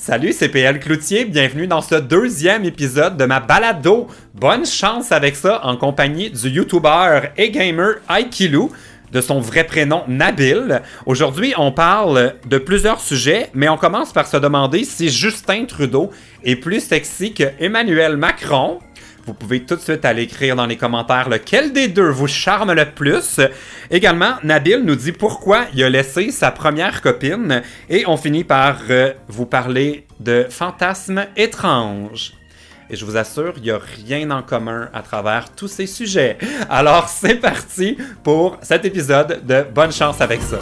Salut, c'est PL Cloutier, bienvenue dans ce deuxième épisode de ma balado. Bonne chance avec ça en compagnie du YouTuber et gamer Aikilou, de son vrai prénom Nabil. Aujourd'hui, on parle de plusieurs sujets, mais on commence par se demander si Justin Trudeau est plus sexy que Emmanuel Macron. Vous pouvez tout de suite aller écrire dans les commentaires lequel des deux vous charme le plus. Également, Nabil nous dit pourquoi il a laissé sa première copine. Et on finit par euh, vous parler de fantasmes étranges. Et je vous assure, il n'y a rien en commun à travers tous ces sujets. Alors, c'est parti pour cet épisode de Bonne chance avec ça.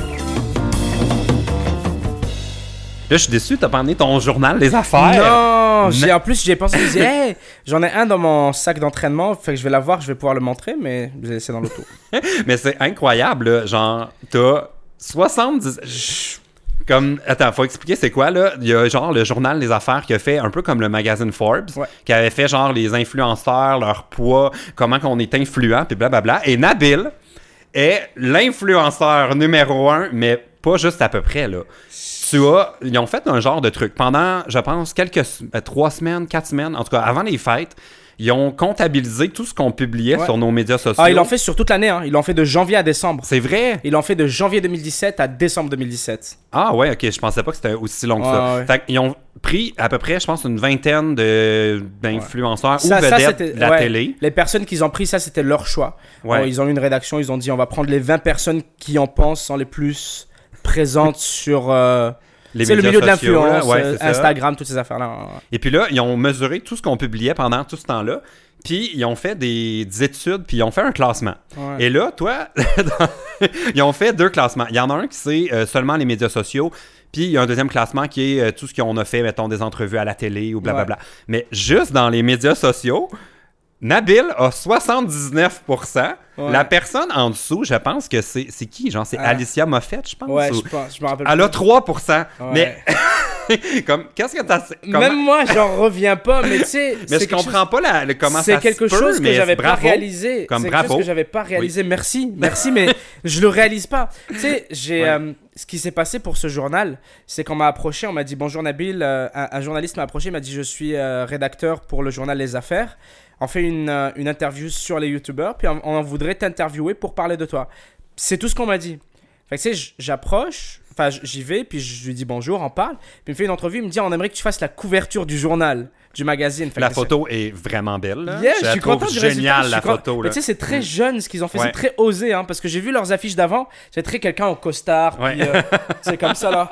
Là, je suis déçu, t'as pas emmené ton journal des affaires. Non, j'ai en plus j'ai pensé, je hey, j'en ai un dans mon sac d'entraînement, fait que je vais l'avoir, je vais pouvoir le montrer, mais c'est dans l'auto. Mais c'est incroyable, là. genre, t'as 70... Comme, attends, faut expliquer c'est quoi, là. Il y a genre le journal des affaires qui a fait un peu comme le magazine Forbes, Ouais. qui avait fait genre les influenceurs, leur poids, comment qu'on est influent, puis blablabla. Et Nabil est l'influenceur numéro un, mais pas juste à peu près, là. Tu as, ils ont fait un genre de truc. Pendant, je pense, quelques, euh, trois semaines, quatre semaines, en tout cas, avant les fêtes, ils ont comptabilisé tout ce qu'on publiait Ouais. sur nos médias sociaux. Ah, ils l'ont fait sur toute l'année, hein. ils l'ont fait de janvier à décembre. C'est vrai? Ils l'ont fait de janvier 2017 à décembre 2017. Ah ouais, ok, je pensais pas que c'était aussi long que ça. Ouais, qu'ils ont pris à peu près, je pense, une vingtaine d'influenceurs ou vedettes de la télé. Les personnes qu'ils ont pris, ça c'était leur choix. Ils ont eu une rédaction, ils ont dit on va prendre les 20 personnes qui en pensent sont les plus présentes sur euh, Les c'est le médias milieu de sociaux, l'influence, Ouais, euh, ça. Instagram, toutes ces affaires-là. Et puis là, ils ont mesuré tout ce qu'on publiait pendant tout ce temps-là. Puis ils ont fait des, des études, puis ils ont fait un classement. Ouais. Et là, toi, ils ont fait deux classements. Il y en a un qui c'est euh, seulement les médias sociaux, puis il y a un deuxième classement qui est euh, tout ce qu'on a fait, mettons, des entrevues à la télé ou blablabla. Mais juste dans les médias sociaux, Nabil a 79%. Ouais. La personne en dessous, je pense que c'est c'est qui? Genre, c'est Ah. Alicia Moffett, je pense? Ouais, ou- je pense, je me rappelle Elle a plus. 3%. Ouais. Mais, comme, qu'est-ce que t'as... comment- Même moi, j'en reviens pas, mais tu sais, Mais c'est je quelque comprends pas la, le, comment C'est ça quelque se peut, chose que j'avais pas réalisé. Comme c'est quelque bravo. chose que j'avais pas réalisé. Merci, merci, mais je le réalise pas. Tu sais, j'ai Ouais. euh, ce qui s'est passé pour ce journal, c'est qu'on m'a approché, on m'a dit bonjour Nabil. euh, un, un journaliste m'a approché, il m'a dit je suis euh, rédacteur pour le journal Les Affaires. On fait une, euh, une interview sur les youtubeurs, puis on, on voudrait t'interviewer pour parler de toi. C'est tout ce qu'on m'a dit. Fait que tu sais, j'approche, enfin j'y vais, puis je lui dis bonjour, on parle. Puis il me fait une entrevue, il me dit on aimerait que tu fasses la couverture du journal, du magazine. Fait La photo est vraiment belle. là. Yeah, je, la suis content du je la photo. Tu sais, c'est très jeune ce qu'ils ont fait, Ouais. c'est très osé, hein, parce que j'ai vu leurs affiches d'avant, c'est très quelqu'un au costard, Ouais. puis euh, c'est comme ça là.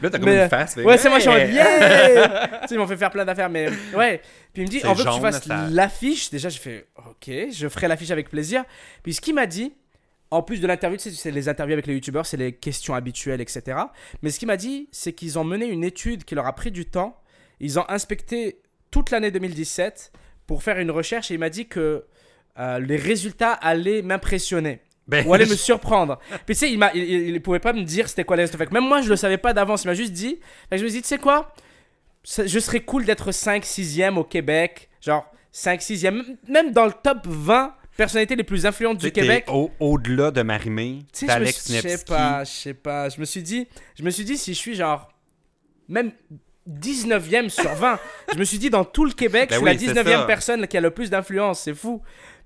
Là, t'as comme Mais, une face. fait, Ouais, c'est moi, je suis en yeah! tu sais, ils m'ont fait faire plein d'affaires, mais ouais. Puis il me dit, on veut que tu fasses ça. l'affiche. Déjà, j'ai fait, ok, je ferai l'affiche avec plaisir. Puis ce qu'il m'a dit, en plus de l'interview, tu sais, c'est les interviews avec les youtubeurs, c'est les questions habituelles, etc. Mais ce qu'il m'a dit, c'est qu'ils ont mené une étude qui leur a pris du temps. Ils ont inspecté toute l'année 2017 pour faire une recherche et il m'a dit que euh, les résultats allaient m'impressionner Ben, ou aller me surprendre. Puis tu sais, il, m'a, il, il- il pouvait pas me dire c'était quoi les. Fait que même moi, je le savais pas d'avance. Il m'a juste dit. Fait que je me suis dit, tu sais quoi? Ça- Je serais cool d'être 5 6e au Québec. Genre 5 6e. Même dans le top 20 personnalités les plus influentes du Québec. au- Au-delà de Marimé, je, d'Alex suis- je sais Nevsky. pas, je sais pas. Je me suis dit, je me suis dit si je suis genre même 19e sur 20, je me suis dit dans tout le Québec, Ben je suis oui, la 19e ça. personne qui a le plus d'influence, c'est fou.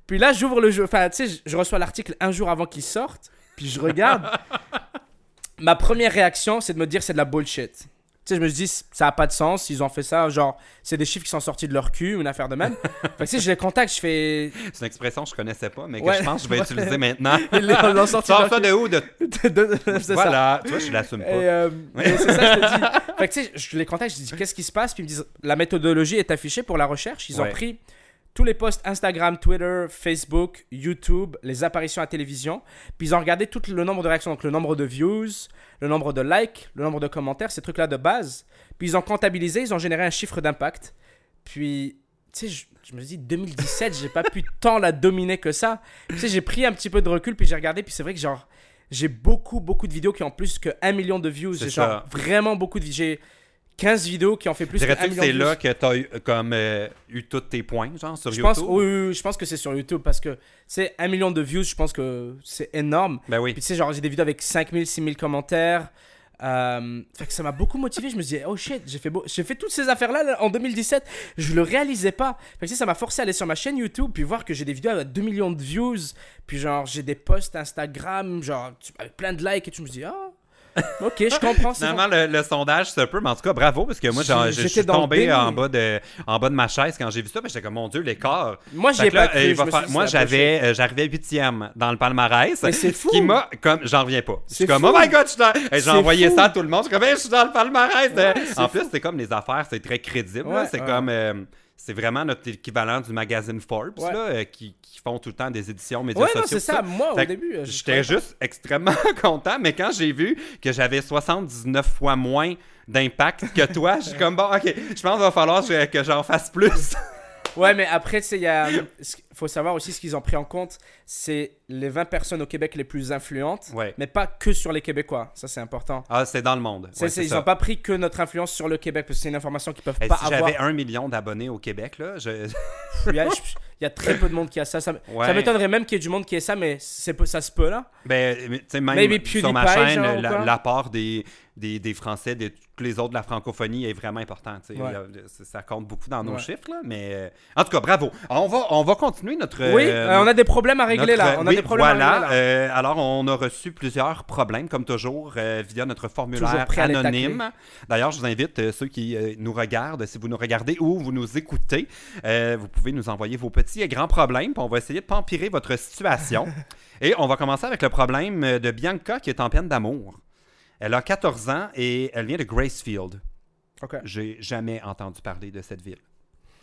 Puis là, j'ouvre le jeu, enfin, tu sais, je, reçois l'article un jour avant qu'il sorte, puis je regarde. Ma première réaction, c'est de me dire c'est de la bullshit. Tu sais, je me dis, ça a pas de sens, ils ont fait ça, genre, c'est des chiffres qui sont sortis de leur cul, une affaire de même. fait que, tu sais, je les contacte, je fais. C'est une expression que je connaissais pas, mais que Ouais. je pense que je vais utiliser maintenant. Ils l'ont sorti de Sors ça de où? De... De- de- c'est ça. Voilà. Tu vois, je l'assume Et, pas. euh, et c'est ça, je te dis. Fait que tu sais, je les contacte, je dis qu'est-ce qui se passe, puis ils me disent la méthodologie est affichée pour la recherche. Ils ont pris tous les posts Instagram, Twitter, Facebook, YouTube, les apparitions à télévision, puis ils ont regardé tout le nombre de réactions, donc le nombre de views, le nombre de likes, le nombre de commentaires, ces trucs-là de base. Puis ils ont comptabilisé, ils ont généré un chiffre d'impact. Puis, tu sais, je, je me dis 2017, j'ai pas pu tant la dominer que ça. Tu sais, j'ai pris un petit peu de recul, puis j'ai regardé, puis c'est vrai que genre j'ai beaucoup, beaucoup de vidéos qui ont plus que 1 million de views. J'ai ça. genre vraiment beaucoup de J'ai 15 vidéos qui ont fait plus que 1 Dirais-tu que c'est là que t'as eu, comme, euh, eu tous tes points, genre, sur Je YouTube? pense, oui, oui, oui, je pense que c'est sur YouTube parce que c'est 1 million de views, je pense que c'est énorme. Ben oui. Puis tu sais, genre, j'ai des vidéos avec 5000, 6000 commentaires. Euh, fait que ça m'a beaucoup motivé. Je me disais, oh shit, j'ai fait, beau- j'ai fait toutes ces affaires-là là, en 2017. Je le réalisais pas. Fait que tu ça m'a forcé à aller sur ma chaîne YouTube puis voir que j'ai des vidéos avec 2 millions de views. Puis genre, j'ai des posts Instagram, genre, tu- avec plein de likes et tu me dis, ah, ok, je comprends. c'est Finalement, le, le sondage, c'est un peu, mais en tout cas, bravo, parce que moi, J'ai- je, suis tombé en bas, de, en bas de ma chaise quand j'ai vu ça, mais j'étais comme, mon Dieu, l'écart. Moi, j'y Fait ai que là, pas cru. euh, je faire- moi, j'avais, euh, j'arrivais huitième dans le palmarès. Mais c'est Ce fou. qui m'a, comme, j'en reviens pas. Je suis C'est comme, fou. oh my god, je suis dans- Hey, j'ai envoyé fou. ça à tout le monde. Je suis comme, Hey, je suis dans le palmarès. Ouais, c'est en plus, c'est comme les affaires, c'est très crédible. Ouais, c'est ouais. comme, euh, c'est vraiment notre équivalent du magazine Forbes, Ouais. là, euh, qui, qui font tout le temps des éditions médias Ouais, non, sociaux. c'est ça. Moi, au Fait début, euh, J'étais juste extrêmement content, mais quand j'ai vu que j'avais 79 fois moins d'impact que toi, je suis comme bon, ok, je pense qu'il va falloir que que j'en fasse plus. Ouais, mais après, il y a... ce- faut savoir aussi ce qu'ils ont pris en compte, c'est les 20 personnes au Québec les plus influentes, Ouais. mais pas que sur les Québécois. Ça, c'est important. Ah, c'est dans le monde. Ouais, c'est- ils n'ont pas pris que notre influence sur le Québec, parce que c'est une information qu'ils peuvent Hey, pas si avoir. j'avais un million d'abonnés au Québec, là, je... Il y, a, il y a très peu de monde qui a ça. Ça, Ouais. ça m'étonnerait même qu'il y ait du monde qui ait ça, mais c'est, ça se peut là. ben, mais, tu sais, même Maybe sur ma chaîne, ou la- l'apport des, des, des Français, de tous les autres de la francophonie est vraiment important. Ouais. A- ça- compte beaucoup dans nos Ouais. chiffres, là, mais euh, en tout cas, bravo. On va, on va continuer notre. oui, euh, euh, on a des problèmes à régler Notre- là. On a oui, des problèmes voilà. à régler là. Euh, alors, on a reçu plusieurs problèmes, comme toujours, euh, via notre formulaire anonyme. D'ailleurs, je vous invite, ceux qui nous regardent, si vous nous regardez ou vous nous écoutez, vous pouvez nous envoyer vos petits et grands problèmes, on va essayer de pas empirer votre situation. et on va commencer avec le problème de Bianca, qui est en peine d'amour. Elle a 14 ans et elle vient de Gracefield. Ok. J'ai jamais entendu parler de cette ville.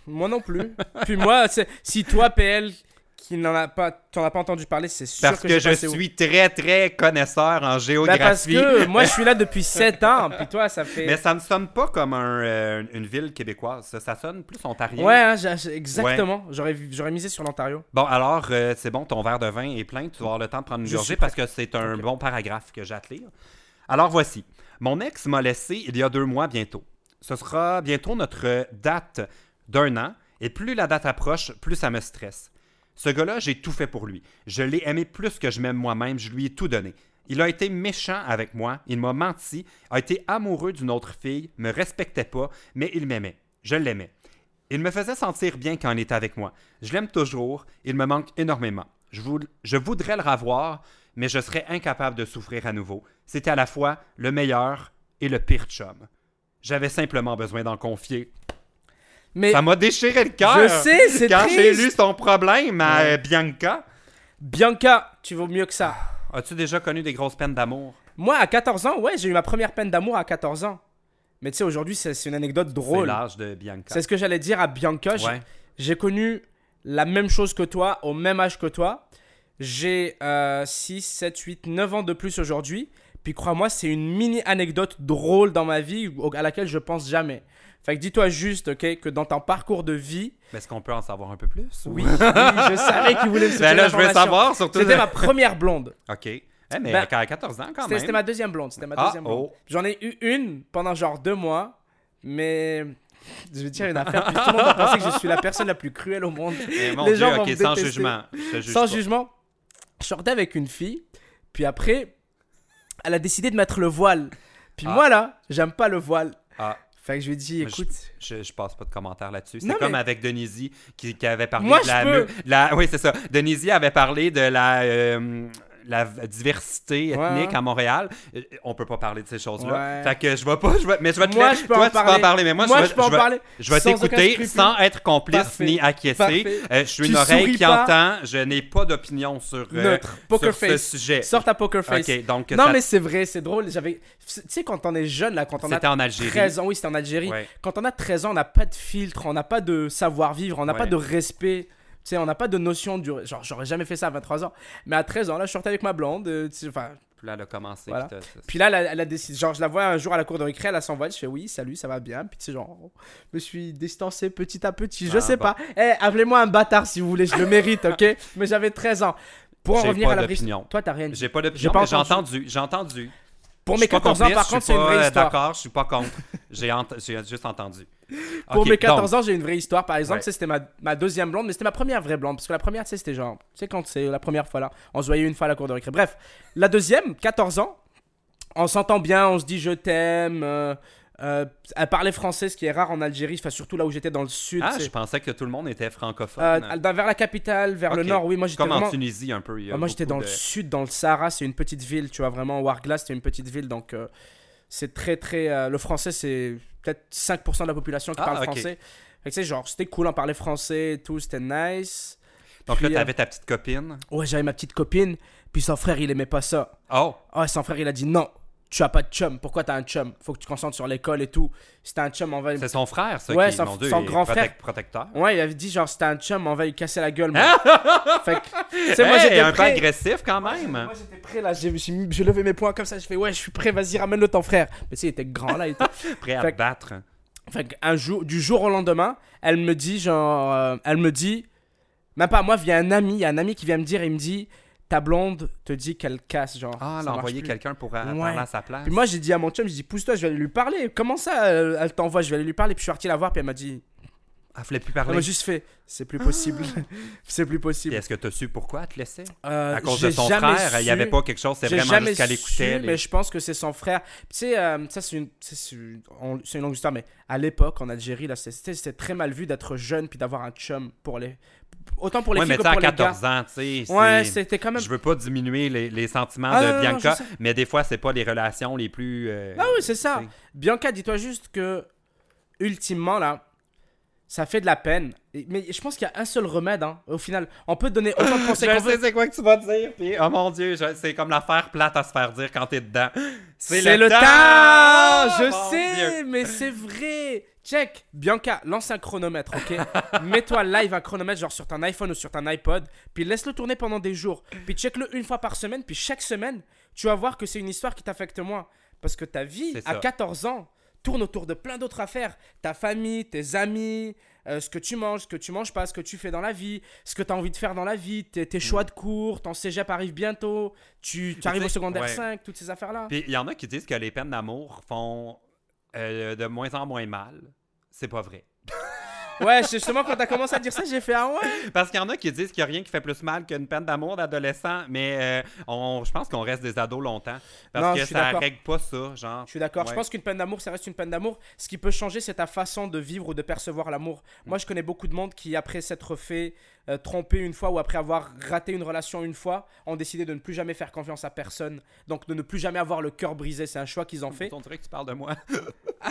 Moi non plus. Puis moi, si toi, PL, qui n'en a pas, t'en as pas entendu parler, c'est sûr Parce que, je où. suis très, très connaisseur en Ben, géographie. parce que moi, je suis là depuis 7 ans, puis toi, ça fait. Mais ça ne sonne pas comme un, euh, une ville québécoise. Ça, ça sonne plus ontarien. Ouais, hein, exactement. J'aurais, j'aurais misé sur l'Ontario. Bon, alors, euh, c'est bon, ton verre de vin est plein. Tu vas avoir le temps de prendre une Je gorgée parce que c'est un bon paragraphe que lire. Alors, voici. Mon ex m'a laissé il y a deux mois bientôt. Ce sera bientôt notre date d'un an. Et plus la date approche, plus ça me stresse. Ce gars-là, j'ai tout fait pour lui. Je l'ai aimé plus que je m'aime moi-même. Je lui ai tout donné. Il a été méchant avec moi, il m'a menti, a été amoureux d'une autre fille, me respectait pas, mais il m'aimait. Je l'aimais. Il me faisait sentir bien quand il était avec moi. Je l'aime toujours, il me manque énormément. Je, voudrais le revoir, mais je serais incapable de souffrir à nouveau. C'était à la fois le meilleur et le pire chum. J'avais simplement besoin d'en confier. Mais Ça m'a déchiré le cœur. je sais, c'est Quand j'ai lu son problème à Ouais. euh, Bianca. Bianca, tu vaux mieux que ça. As-tu déjà connu des grosses peines d'amour? Moi, à 14 ans, ouais, j'ai eu ma première peine d'amour à 14 ans. Mais tu sais, aujourd'hui, c'est, c'est une anecdote C'est drôle. l'âge de Bianca. C'est ce que j'allais dire à Bianca. Ouais. J'ai connu la même chose que toi, au même âge que toi. J'ai euh, 6, 7, 8, 9 ans de plus aujourd'hui. Puis crois-moi, c'est une mini anecdote drôle dans ma vie à laquelle je pense jamais. Fait que dis-toi juste, ok, que dans ton parcours de vie, Mais Est-ce qu'on peut en savoir un peu plus? oui, oui, je savais qu'il voulait me Ben là, je veux savoir, surtout. C'était ma première blonde. OK. Eh, mais Ben, à 14 ans, quand même. c'était ma deuxième blonde. C'était ma Ah, deuxième blonde. oh. J'en ai eu une pendant genre deux mois, mais je vais dire une affaire. puis tout le monde va penser que je suis la personne la plus cruelle au monde. Eh, mon les Dieu, gens vont me sans détester. jugement. Juge Sans pas. jugement, je sortais avec une fille, puis après, elle a décidé de mettre le voile. Puis Ah. moi là, j'aime pas le voile. Ah, Fait que je lui ai dit, écoute, je, je passe pas de commentaires là-dessus. C'est comme mais- avec Denisi qui, qui avait parlé Moi, de la, je peux. mu- la- Oui, c'est ça. Denisi avait parlé de la, euh, la diversité ethnique Ouais. à Montréal. Euh, On peut pas parler de ces choses-là. Ouais. Fait que je vais pas. Je vais, mais je vais te Moi, je peux Toi, en tu peux en parler. parler. Mais moi, moi je peux en je parler. Je vais t'écouter sans être complice Parfait. ni acquiescer. Parfait. Euh, je suis Tu une oreille qui pas. entend. Je n'ai pas d'opinion sur, euh, sur ce sujet. Sors ta poker face. Donc non, mais c'est vrai, c'est drôle. J'avais. Tu sais, quand on est jeune, là, quand on a c'était en Algérie. 13 ans, oui, c'était en Algérie. Ouais. Quand on a 13 ans, on n'a pas de filtre, on n'a pas de savoir-vivre, on n'a pas de respect. Tu sais, on n'a pas de notion du. Genre, j'aurais jamais fait ça à 23 ans. Mais à 13 ans, là, je sortais avec ma blonde. euh, Enfin, Puis là, elle a commencé. Voilà. puis là, elle a, elle a décidé. Genre, je la vois un jour à la cour de récré, elle a son voile. Je fais oui, salut, ça va bien. Puis tu sais, genre, je me suis distancé petit à petit. Je Ah, sais bon. pas. Eh, appelez-moi un bâtard si vous voulez, je le mérite, ok? Mais j'avais 13 ans. Pour en revenir à la histoire. Toi, t'as rien dit. J'ai pas d'opinion, j'ai entendu. J'ai entendu. Pour mes suis pas 14 ans, par contre, c'est une vraie euh, histoire. D'accord, je suis pas contre. J'ai ent- j'ai juste entendu. Pour mes 14 donc, ans, j'ai une vraie histoire. Par exemple, Ouais. c'était ma, ma deuxième blonde, mais c'était ma première vraie blonde. Parce que la première, c'était genre. Tu sais, quand c'est la première fois là, on se voyait une fois à la cour de récré. Bref, la deuxième, 14 ans, On s'entend bien, on se dit je t'aime. euh, euh, elle parlait français, ce qui est rare en Algérie, enfin, surtout là où j'étais dans le sud. Ah, je pensais que tout le monde était francophone. euh, vers la capitale, vers le nord, oui. Moi j'étais Comme vraiment. en Tunisie un peu. Ah, moi j'étais dans de- le sud, dans le Sahara, c'est une petite ville, tu vois, vraiment. Wargla, c'est une petite ville, donc c'est très très. le français, c'est peut-être 5% de la population qui Ah, parle français. Fait que, tu sais, genre, c'était cool, on parlait français et tout, c'était nice. Donc là, Puis, euh, t'avais ta petite copine. Ouais, j'avais ma petite copine, puis son frère, il aimait pas ça. Oh, Ah, son frère, il a dit non, tu as pas de chum. Pourquoi t'as un chum? Faut que tu te concentres sur l'école et tout. Si t'as un chum, on va. c'est son frère, ça, Ouais, qui, son- Dieu, son grand frère. protecteur. Ouais, il avait dit genre, si t'as un chum, on va lui casser la gueule. moi. fait que, tu sais, Hey, moi, j'étais un peu prêt. agressif quand même. Moi, j'étais prêt là, j'ai levé mes poings comme ça, je fais ouais, je suis prêt, vas-y, ramène-le ton frère. Mais tu sais, il était grand là et tout. Prêt à Fait battre. Fait un jour, du jour au lendemain, elle me dit, genre, euh, elle me dit, même pas moi, vient un ami, il y a un ami qui vient me dire, il me dit, ta blonde te dit qu'elle casse, genre. Ah, elle a envoyé quelqu'un pour euh, Ouais. parler à sa place. Puis moi, j'ai dit à mon chum, j'ai dit, pousse-toi, je vais aller lui parler. Comment ça, euh, elle t'envoie, je vais aller lui parler. Puis je suis parti la voir, puis elle m'a dit, Elle voulait plus elle parler. m'a juste fait, c'est plus possible, c'est plus Puis possible. est-ce que tu as su pourquoi elle te laissait? Euh, À cause de son frère, il n'y avait pas quelque chose, c'est J'ai vraiment jamais juste qu'elle écoutait. su, les- mais je pense que c'est son frère. Tu sais, euh, ça c'est une, c'est c'est une, on- c'est une longue histoire, mais à l'époque en Algérie, là, c'était c'était très mal vu d'être jeune puis d'avoir un chum pour les, autant pour les Ouais, mais filles tu que à pour les gars. 14 ans, tu sais. Ouais, c'était quand même. Je veux pas diminuer les, les sentiments Ah, de non, non, non, Bianca, mais des fois, c'est pas les relations les plus. euh, Ah oui, c'est ça. Bianca, dis-toi juste que ultimement là, ça fait de la peine. Mais je pense qu'il y a un seul remède. Hein, au final, on peut donner autant de conseils Je qu'on sais veut. c'est quoi que tu vas dire, puis oh mon dieu, je- c'est comme l'affaire plate à se faire dire quand t'es dedans. C'est le, temps, Ah, Je mon sais, Dieu. mais c'est vrai Check Bianca, lance un chronomètre, ok? Mets-toi live un chronomètre, genre sur ton iPhone ou sur ton iPod, puis laisse-le tourner pendant des jours. Puis check-le une fois par semaine, puis chaque semaine, tu vas voir que c'est une histoire qui t'affecte moins. Parce que ta vie, à ça. 14 ans, tourne autour de plein d'autres affaires. Ta famille, tes amis, euh, ce que tu manges, ce que tu manges pas, ce que tu fais dans la vie, ce que tu as envie de faire dans la vie, tes, tes choix de cours, ton cégep arrive bientôt, tu, tu arrives au secondaire ouais. 5, toutes ces affaires-là. Puis il y en a qui disent que les peines d'amour font euh, de moins en moins mal. C'est pas vrai. Ouais, justement quand t'as commencé à dire ça, j'ai fait ah ouais. Parce qu'il y en a qui disent qu'il n'y a rien qui fait plus mal qu'une peine d'amour d'adolescent, mais euh, on, je pense qu'on reste des ados longtemps. Parce Non, que ça règle pas ça, genre. Je suis d'accord. Je pense qu'une peine d'amour, ça reste une peine d'amour. Ce qui peut changer, c'est ta façon de vivre ou de percevoir l'amour. Moi, je connais beaucoup de monde qui, après s'être fait euh, tromper une fois ou après avoir raté une relation une fois, ont décidé de ne plus jamais faire confiance à personne. Donc, de ne plus jamais avoir le cœur brisé. C'est un choix qu'ils ont fait. On dirait que tu parles de moi.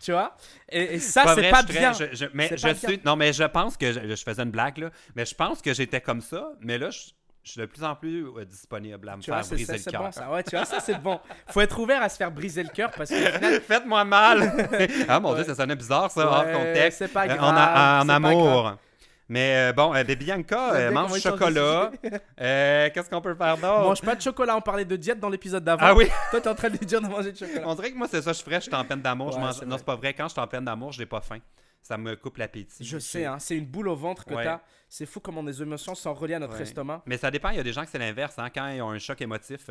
Tu vois? Et, et ça, c'est pas bien. je- je- mais je pas suis. Non, mais je pense que. Je, je faisais une blague, là. Mais je pense que j'étais comme ça. Mais là, je, je suis de plus en plus euh, disponible à me Tu faire vois, briser ça, le cœur. bon ça. Ouais, tu vois, ça, c'est bon. Faut être ouvert à se faire briser le cœur parce que final, Faites-moi mal! ah mon Ouais. dieu, ça sonnait bizarre, ça, hors contexte. c'est pas Euh, grave. en, pas amour. grave. Mais euh, bon, euh, Bianca euh, mange du chocolat. Euh, Qu'est-ce qu'on peut faire d'autre? mange pas de chocolat. On parlait de diète dans l'épisode d'avant. Ah oui! Toi, t'es en train de lui dire de manger de chocolat. On dirait que moi, c'est ça je ferais. Je suis en peine d'amour. je Ouais, mange... Non, c'est pas vrai. Quand je suis en peine d'amour, j'ai pas faim. Ça me coupe l'appétit. Je sais, hein, c'est une boule au ventre que Ouais. t'as. C'est fou comment des émotions sont reliées à notre Ouais. estomac. Mais ça dépend. Il y a des gens que c'est l'inverse. Hein? Quand ils ont un choc émotif,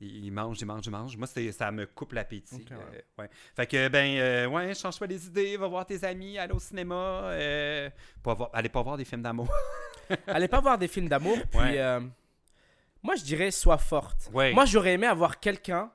ils mangent, ils mangent, ils mangent. Moi, c'est- ça me coupe l'appétit. Ouais. Euh, ouais. Fait que, ben, euh, ouais, change pas les idées. Va voir tes amis, allez au cinéma. Euh, pas voir... Allez pas voir des films d'amour. Allez pas voir des films d'amour, puis Ouais. euh, moi je dirais sois forte. Moi j'aurais aimé avoir quelqu'un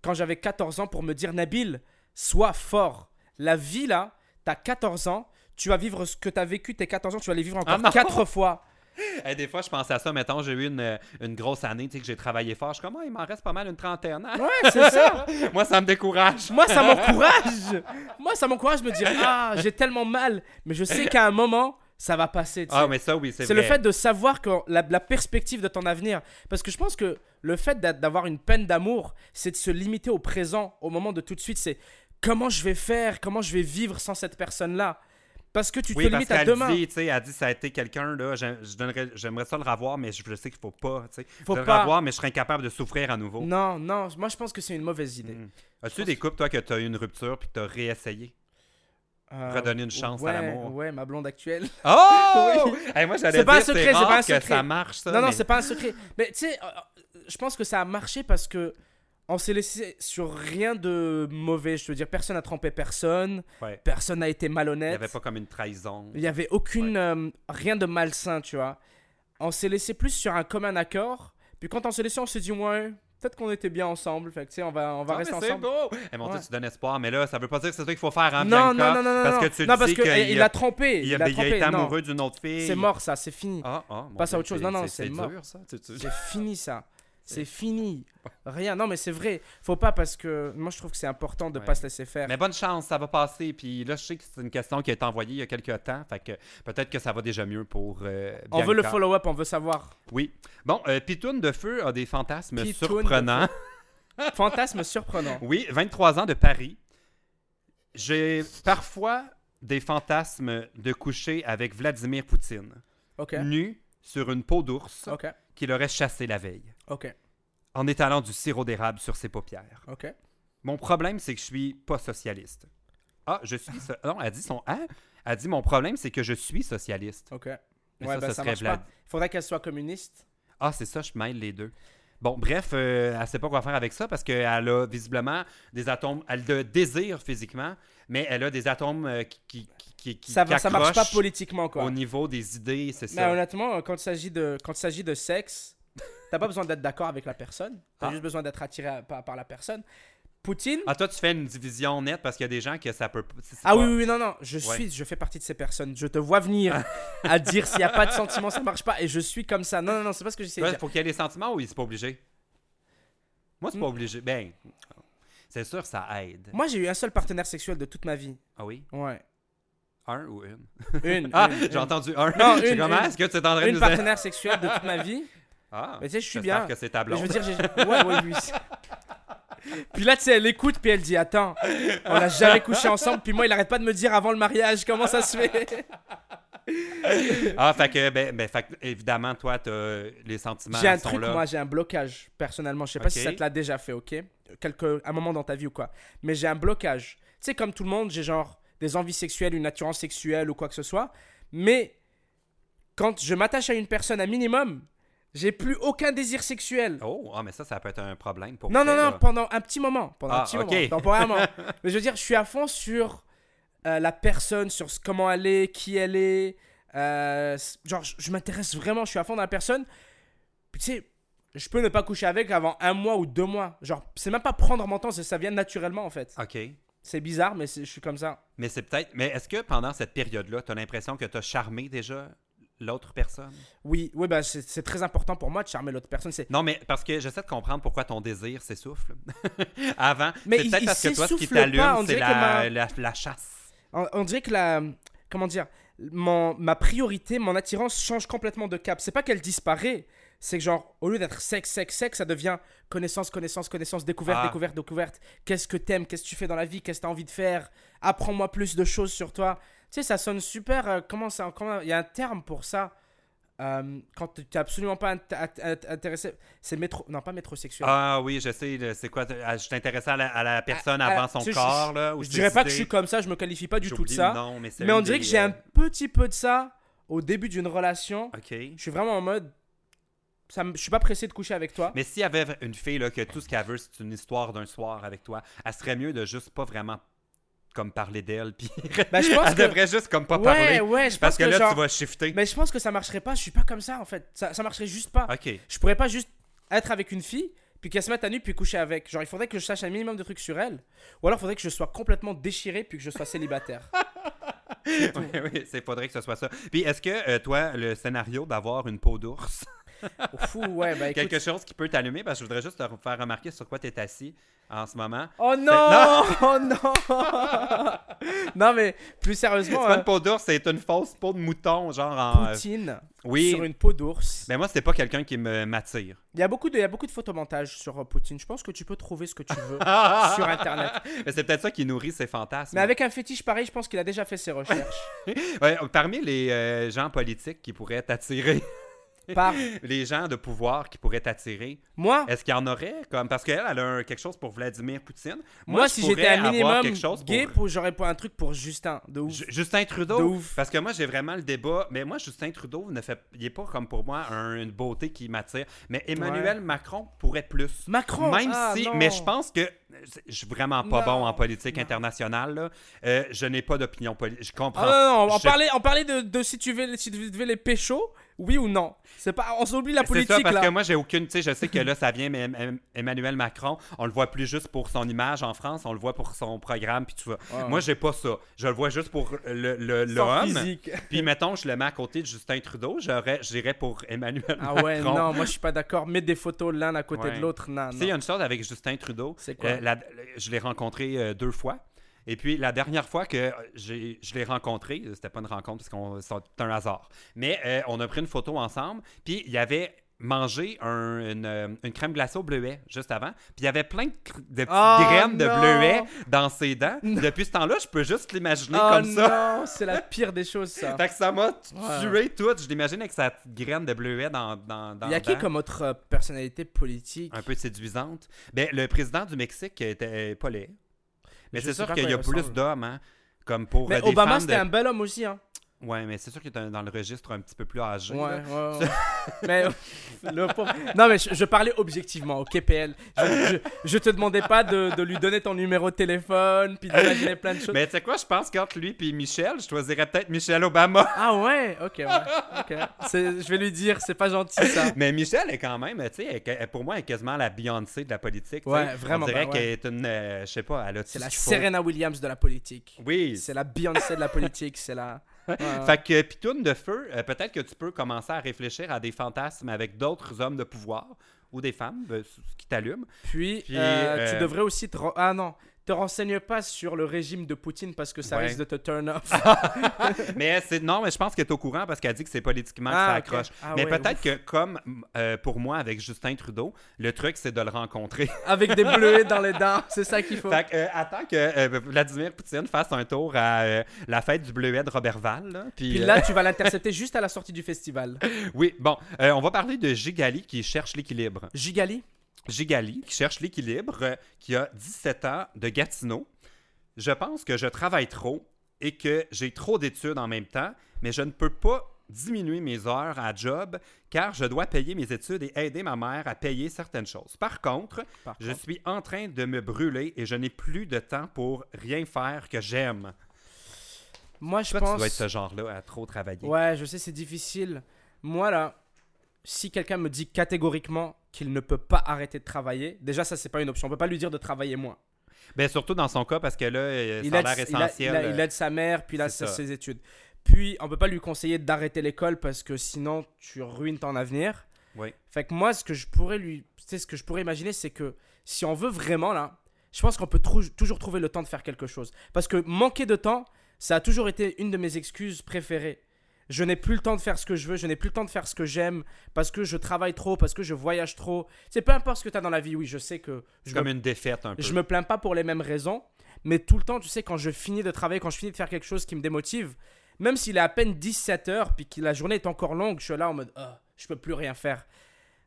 quand j'avais 14 ans pour me dire Nabil, sois fort. La vie là, t'as 14 ans, tu vas vivre ce que t'as vécu tes 14 ans, tu vas les vivre Ah encore non! 4 fois. Hey, des fois, je pense à ça. Mettons, j'ai eu une, une grosse année, tu sais, que j'ai travaillé fort. Je suis comme, Ah, il m'en reste pas mal une trentaine. hein? Ouais, c'est ça. Moi, ça me décourage. Moi ça m'encourage. Moi ça m'encourage de me dire ah j'ai tellement mal, mais je sais qu'à un moment ça va passer. Ah, mais ça, oui, c'est C'est le fait de savoir que la, la perspective de ton avenir. Parce que je pense que le fait d'a- d'avoir une peine d'amour, c'est de se limiter au présent, au moment de tout de suite. C'est comment je vais faire, comment je vais vivre sans cette personne-là. Parce que tu Oui, te parce limites à demain. dit, tu sais, elle dit ça a été quelqu'un, là, j'aimerais ça le revoir, mais je, je sais qu'il faut pas, tu sais. Faut le pas. revoir, mais je serais incapable de souffrir à nouveau. Non, non, moi je pense que c'est une mauvaise idée. Mm. As-tu des couples, toi, que tu as eu une rupture puis que tu as réessayé? Euh, Redonner une chance à ouais, l'amour. Ouais, ma blonde actuelle. Oh! Hey, moi, j'allais C'est pas dire, un secret, c'est pas un que secret. ça marche, ça. non, non, mais- c'est pas un secret. Mais tu sais, euh, je pense que ça a marché parce que on s'est laissé sur rien de mauvais. Je veux dire, personne n'a trompé personne, Ouais. personne n'a été Il n'y malhonnête. avait pas comme une trahison. Il y avait aucune euh, rien de malsain, tu vois. On s'est laissé plus sur un commun accord. Puis quand on s'est laissé, on s'est dit ouais, peut-être qu'on était bien ensemble. Fait que, tu sais, on va, on va Ah, rester mais ensemble. beau! Eh, mon Dieu, tu donnes espoir, mais là, ça veut pas dire que c'est ça qu'il faut faire en Non, non, Bianca, non, non, non, parce non. que tu non, parce dis que qu'il eh, il a- a trompé. il a, Il a il a été non. amoureux d'une autre fille. C'est mort, ça, c'est fini. Ah, ah, Passe à autre chose. Non, non, c'est c'est mort. C'est fini ça. C'est fini. Rien. Non, mais c'est vrai. Faut pas parce que moi je trouve que c'est important de Ouais. pas se laisser faire. Mais bonne chance, ça va passer. Puis là, je sais que c'est une question qui a été envoyée il y a quelques temps. Fait que peut-être que ça va déjà mieux pour. euh, on veut le follow-up, on veut savoir. Oui. Bon, euh, Pitoune de Feu a des fantasmes de surprenants. Fantasme surprenant. Oui, 23 ans de Paris. J'ai parfois des fantasmes de coucher avec Vladimir Poutine, nu sur une peau d'ours Ok. qu'il aurait chassé la veille, Ok. en étalant du sirop d'érable sur ses paupières. Ok. Mon problème, c'est que je suis pas socialiste. Ah, je suis. so- Non, elle dit son. Hein? Elle dit mon problème, c'est que je suis socialiste. Ok. Mais ouais, ça, ça ça serait marche Vlad- pas. Faudrait qu'elle soit communiste. Ah, c'est ça, je mêle les deux. Bon, bref, euh, elle sait pas quoi faire avec ça parce qu'elle a visiblement des atomes. Elle le désire physiquement, mais elle a des atomes euh, qui, qui, qui, qui- Ça, ça marche pas politiquement quoi. Au niveau des idées, c'est Mais ça. honnêtement, euh, quand il s'agit de quand il s'agit de sexe, t'as pas besoin d'être d'accord avec la personne. T'as Ah. juste besoin d'être attiré par, par la personne. Poutine. Ah, toi, tu fais une division nette parce qu'il y a des gens que ça peut. Ah pas- oui, oui, non, non, je Ouais. suis, je fais partie de ces personnes. Je te vois venir à dire s'il n'y a pas de sentiments, ça marche pas. Et je suis comme ça. Non, non, non, c'est pas ce que j'essaie de dire. faut qu'il y ait des sentiments ou c'est pas obligé? Moi, c'est pas Hmm. obligé. Ben, c'est sûr, ça aide. Moi, j'ai eu un seul partenaire sexuel de toute ma vie. Ah oui? Ouais. Un ou une? Une. Ah, j'ai entendu un. Non, une, comment une. est-ce que tu es en train de une nous partenaire sexuelle de toute ma vie. Ah, Mais tu sais, je suis bien. que c'est ta Mais je veux dire, j'ai. Ouais, ouais, oui. Puis là, tu sais, elle écoute, puis elle dit Attends, on n'a jamais couché ensemble. Puis moi, il arrête pas de me dire avant le mariage comment ça se fait? Ah, fait que, ben, ben, fait que, évidemment, toi, t'as les sentiments J'ai un sont truc, là. moi, j'ai un blocage, personnellement. Je sais pas si ça te l'a déjà fait, ok? Quelque, Un moment dans ta vie ou quoi. Mais j'ai un blocage. Tu sais, comme tout le monde, j'ai genre des envies sexuelles, une attirance sexuelle ou quoi que ce soit. Mais quand je m'attache à une personne, un minimum, j'ai plus aucun désir sexuel. Oh, ah, mais ça, ça peut être un problème pour Non, non, non, pendant un petit moment. Pendant Ah, un petit ok. moment, temporairement. Mais je veux dire, je suis à fond sur euh, la personne, sur comment elle est, qui elle est. Euh, genre, je, je m'intéresse vraiment, je suis à fond dans la personne. Puis tu sais, je peux ne pas coucher avec avant un mois ou deux mois. Genre, c'est même pas prendre mon temps, ça vient naturellement en fait. OK. C'est bizarre, mais je suis comme ça. Mais c'est peut-être. Mais est-ce que pendant cette période-là, t'as l'impression que t'as charmé déjà l'autre personne? Oui, oui, bah c'est très important pour moi de charmer l'autre personne. Non, mais parce que j'essaie de comprendre pourquoi ton désir s'essouffle. Avant, Mais c'est peut-être parce que toi, ce qui t'allume, c'est la, ma- la, la chasse. On, on dirait que la. Comment dire mon, Ma priorité, mon attirance change complètement de cap. C'est pas qu'elle disparaît. C'est que, genre, au lieu d'être sexe, sexe, sexe, ça devient connaissance, connaissance, connaissance, découverte, Ah. découverte, découverte. Qu'est-ce que t'aimes? Qu'est-ce que tu fais dans la vie? Qu'est-ce que t'as envie de faire? Apprends-moi plus de choses sur toi. Tu sais, ça sonne super. euh, comment ça Il y a un terme pour ça. Euh, quand t'es absolument pas int- int- int- intéressé. C'est métro. Non, pas métrosexuel. Ah oui, je sais, c'est quoi? ah, Je t'intéressais à la, à la personne Ah, avant ah, son tu sais, je- corps, là? je dirais pas que je suis comme ça, je me qualifie pas du tout de ça. nom, mais c'est Mais on dirait des, que j'ai euh, un petit peu de ça au début d'une relation. OK. Je suis vraiment en mode. Ça me- je suis pas pressé de coucher avec toi. Mais s'il y avait une fille là, que tout ce qu'elle veut, c'est une histoire d'un soir avec toi, elle serait mieux de juste pas vraiment comme parler d'elle. Puis Ben, je pense elle que- devrait juste comme pas ouais, parler. ouais, je parce pense que, que, là, genre- tu vas shifter. Mais je pense que ça marcherait pas. Je suis pas comme ça en fait. Ça, ça marcherait juste pas. OK. Je pourrais pas juste être avec une fille puis qu'elle se mette à nu puis coucher avec. Genre, il faudrait que je sache un minimum de trucs sur elle. Ou alors, il faudrait que je sois complètement déchiré puis que je sois célibataire. oui, oui, c'est faudrait que ce soit ça. Puis est-ce que euh, toi, le scénario d'avoir une peau d'ours, fou, ouais, écoute. quelque chose qui peut t'allumer, parce que je voudrais juste te faire remarquer sur quoi tu es assis en ce moment. Oh non, Non. Oh non Non, mais plus C'est sérieusement, pas hein, une peau d'ours, c'est une fausse peau de mouton, genre en. euh, Poutine oui. sur une peau d'ours. Mais moi, c'est pas quelqu'un qui m'attire. Il y a beaucoup de, il y a beaucoup de photomontages sur euh, Poutine. Je pense que tu peux trouver ce que tu veux sur internet. Mais c'est peut-être ça qui nourrit ses fantasmes. Mais avec un fétiche pareil, je pense qu'il a déjà fait ses recherches. Ouais, parmi les euh, gens politiques qui pourraient t'attirer, Par les gens de pouvoir qui pourraient t'attirer, moi, est-ce qu'il y en aurait comme parce qu'elle elle a un- quelque chose pour Vladimir Poutine. moi, si j'étais un minimum quelque chose gay, pour j'aurais pas un truc pour Justin. De ouf. Ju- Justin Trudeau? De ouf. Parce que moi, j'ai vraiment le débat. Mais moi, Justin Trudeau ne fait, il est pas comme pour moi un- une beauté qui m'attire. Mais Emmanuel Macron pourrait plus. Macron? Même ah, si, non. mais je pense que je suis vraiment pas Non, bon en politique non. internationale. là. Euh, je n'ai pas d'opinion politique. Je comprends. Ah non, non, on Je- parlait, on parlait de, de si tu devais, si tu les pécho Oui ou non? C'est pas, on s'oublie la C'est politique ça, parce là. que moi, j'ai aucune. Tu sais, je sais que là, ça vient, mais Em- Em- Emmanuel Macron, on le voit plus juste pour son image en France, on le voit pour son programme, puis tout ça. Moi, j'ai pas ça. Je le vois juste pour le- le- l'homme. Puis, mettons, je le mets à côté de Justin Trudeau, j'aurais- j'irais pour Emmanuel Ah Macron. ouais, non, moi je suis pas d'accord. Mettre des photos l'un à côté Ouais. de l'autre, non. Tu sais, il y a une chose avec Justin Trudeau. C'est quoi? Euh, la- je l'ai rencontré euh, deux fois. Et puis, la dernière fois que j'ai- je l'ai rencontré, euh, c'était pas une rencontre parce qu'on c'est un hasard, mais euh, on a pris une photo ensemble. Puis, il y avait mangé un- une, euh, une crème glacée au bleuet juste avant. Puis, il y avait plein de, petites Oh, graines de bleuet dans ses dents. Depuis ce temps-là, je peux juste l'imaginer Oh comme ça. non, c'est la pire des choses ça. Fait que ça m'a Ouais. tué tout. Je l'imagine avec sa graine de bleuet dans, dans, dans Il y a qui comme autre euh, personnalité politique? Un peu séduisante. Ben, le président du Mexique était laid. Mais c'est sûr qu'il y a plus d'hommes, hein. Comme pour Mais euh, des Obama c'était de- un bel homme aussi, hein. Ouais, mais c'est sûr qu'il est dans le registre un petit peu plus âgé. Ouais, là. ouais, ouais. mais euh, pauvre- Non, mais je, je parlais objectivement, ok, PL. Je, je, je te demandais pas de, de lui donner ton numéro de téléphone, puis d'imaginer plein de choses. Mais tu sais quoi, je pense qu'entre lui et Michel, je choisirais peut-être Michelle Obama. Ah ouais, ok, ouais. Je vais lui dire, c'est pas gentil ça. Mais Michelle est quand même, tu sais, pour moi, elle est quasiment la Beyoncé de la politique. tu. Ouais, vraiment, On dirait ouais. qu'elle est une, euh, je sais pas, elle a tout C'est ce la. Serena Williams de la politique. Oui. C'est la Beyoncé de la politique, c'est la. Fait que Pitoune de feu, euh, peut-être que tu peux commencer à réfléchir à des fantasmes avec d'autres hommes de pouvoir ou des femmes, euh, qui t'allument. Puis, Puis, euh, tu devrais aussi te. Ah non, te renseigne pas sur le régime de Poutine parce que ça Ouais. risque de te turn off. mais c'est non, mais je pense qu'elle est au courant parce qu'elle dit que c'est politiquement que Ah, ça accroche. Ah mais ouais, peut-être que comme euh, pour moi avec Justin Trudeau, le truc c'est de le rencontrer. Avec des bleuets dans les dents, c'est ça qu'il faut. fait que, euh, attends que euh, Vladimir Poutine fasse un tour à euh, la fête du bleuet de Robertval. Là, puis, Puis là, tu vas l'intercepter juste à la sortie du festival. oui, bon, on va parler de Gigali qui cherche l'équilibre. Gigali? Gigali, qui cherche l'équilibre, euh, qui a 17 ans de Gatineau. Je pense que je travaille trop et que j'ai trop d'études en même temps, mais je ne peux pas diminuer mes heures à job car je dois payer mes études et aider ma mère à payer certaines choses. Par contre, Par je contre. suis en train de me brûler et je n'ai plus de temps pour rien faire que j'aime. Moi, je Toi, pense. tu dois être ce genre-là à trop travailler. Ouais, je sais, c'est difficile. Moi, là, si quelqu'un me dit catégoriquement qu'il ne peut pas arrêter de travailler, déjà, ça, c'est pas une option. On peut pas lui dire de travailler moins. Ben, surtout dans son cas parce que là, euh, il ça a aide, l'air il a- essentiel. il a- il euh, aide sa mère, puis là, ses études. Puis, on peut pas lui conseiller d'arrêter l'école parce que sinon, tu ruines ton avenir. Oui. Fait que moi, ce que je pourrais lui, ce que je pourrais imaginer, c'est que si on veut vraiment là, je pense qu'on peut trou- toujours trouver le temps de faire quelque chose. Parce que manquer de temps, ça a toujours été une de mes excuses préférées. Je n'ai plus le temps de faire ce que je veux, je n'ai plus le temps de faire ce que j'aime, parce que je travaille trop, parce que je voyage trop. C'est peu importe ce que tu as dans la vie, oui, je sais que je comme me, une défaite un peu. je me plains pas pour les mêmes raisons, mais tout le temps, tu sais, quand je finis de travailler, quand je finis de faire quelque chose qui me démotive, même s'il est à peine 17 heures, puis que la journée est encore longue, je suis là en mode, ah, je peux plus rien faire.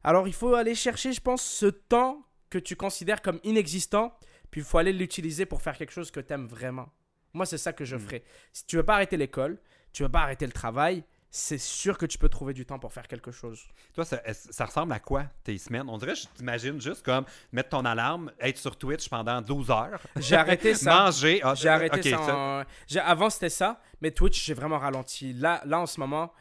Alors il faut aller chercher, je pense, ce temps que tu considères comme inexistant, puis il faut aller l'utiliser pour faire quelque chose que tu aimes vraiment. Moi, c'est ça que je Mm. ferais. Si tu veux pas arrêter l'école, tu veux pas arrêter le travail, c'est sûr que tu peux trouver du temps pour faire quelque chose. Toi, ça, ça ressemble à quoi tes semaines? On dirait, je t'imagine juste comme mettre ton alarme, être sur Twitch pendant 12 heures, J'ai arrêté ça. manger. ah, J'ai arrêté ça. en- Avant, c'était ça, mais Twitch, j'ai vraiment ralenti. Là, là en ce moment,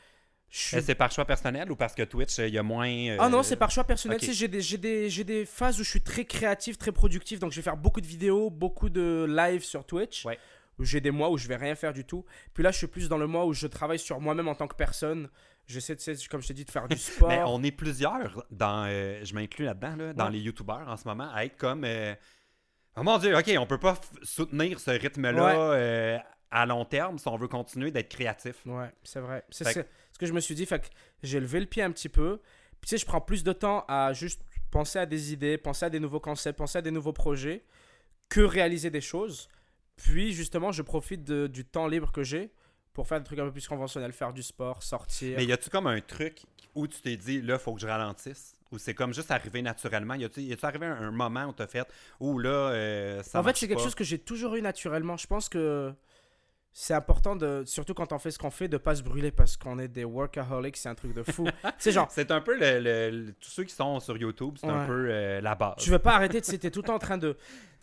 suis. C'est par choix personnel ou parce que Twitch, il y a moins. euh, Ah non, c'est par choix personnel. Tu sais, j'ai des, des, des phases où je suis très créatif, très productif. Donc, je vais faire beaucoup de vidéos, beaucoup de live sur Twitch. Ouais. J'ai des mois où je vais rien faire du tout. Puis là, je suis plus dans le mois où je travaille sur moi-même en tant que personne. J'essaie, sais, comme je t'ai dit, de faire du sport. Mais on est plusieurs dans. euh, je m'inclus là-dedans, là, dans Ouais. les YouTubers en ce moment, à être comme. euh, oh mon Dieu, ok, on peut pas soutenir ce rythme-là Ouais. euh, à long terme si on veut continuer d'être créatif. Ouais, c'est vrai. C'est ce ce que je me suis dit. Fait que j'ai levé le pied un petit peu. Puis tu sais, je prends plus de temps à juste penser à des idées, penser à des nouveaux concepts, penser à des nouveaux projets, que réaliser des choses. Puis justement, je profite de- du temps libre que j'ai pour faire des trucs un peu plus conventionnels, faire du sport, sortir. Mais y a-tu comme un truc où tu t'es dit, là, faut que je ralentisse? Ou c'est comme juste arrivé naturellement? Y a-tu arrivé un, un moment où t'as fait, ou là, euh, ça en fait, c'est quelque chose que j'ai toujours eu naturellement. Je pense que c'est important de, surtout quand on fait ce qu'on fait, de pas se brûler parce qu'on est des workaholics. C'est un truc de fou. c'est genre, C'est un peu le, le- le- tous ceux qui sont sur YouTube, c'est un peu euh, la base. Tu veux pas arrêter, tu sais, t'es tout le temps en train de.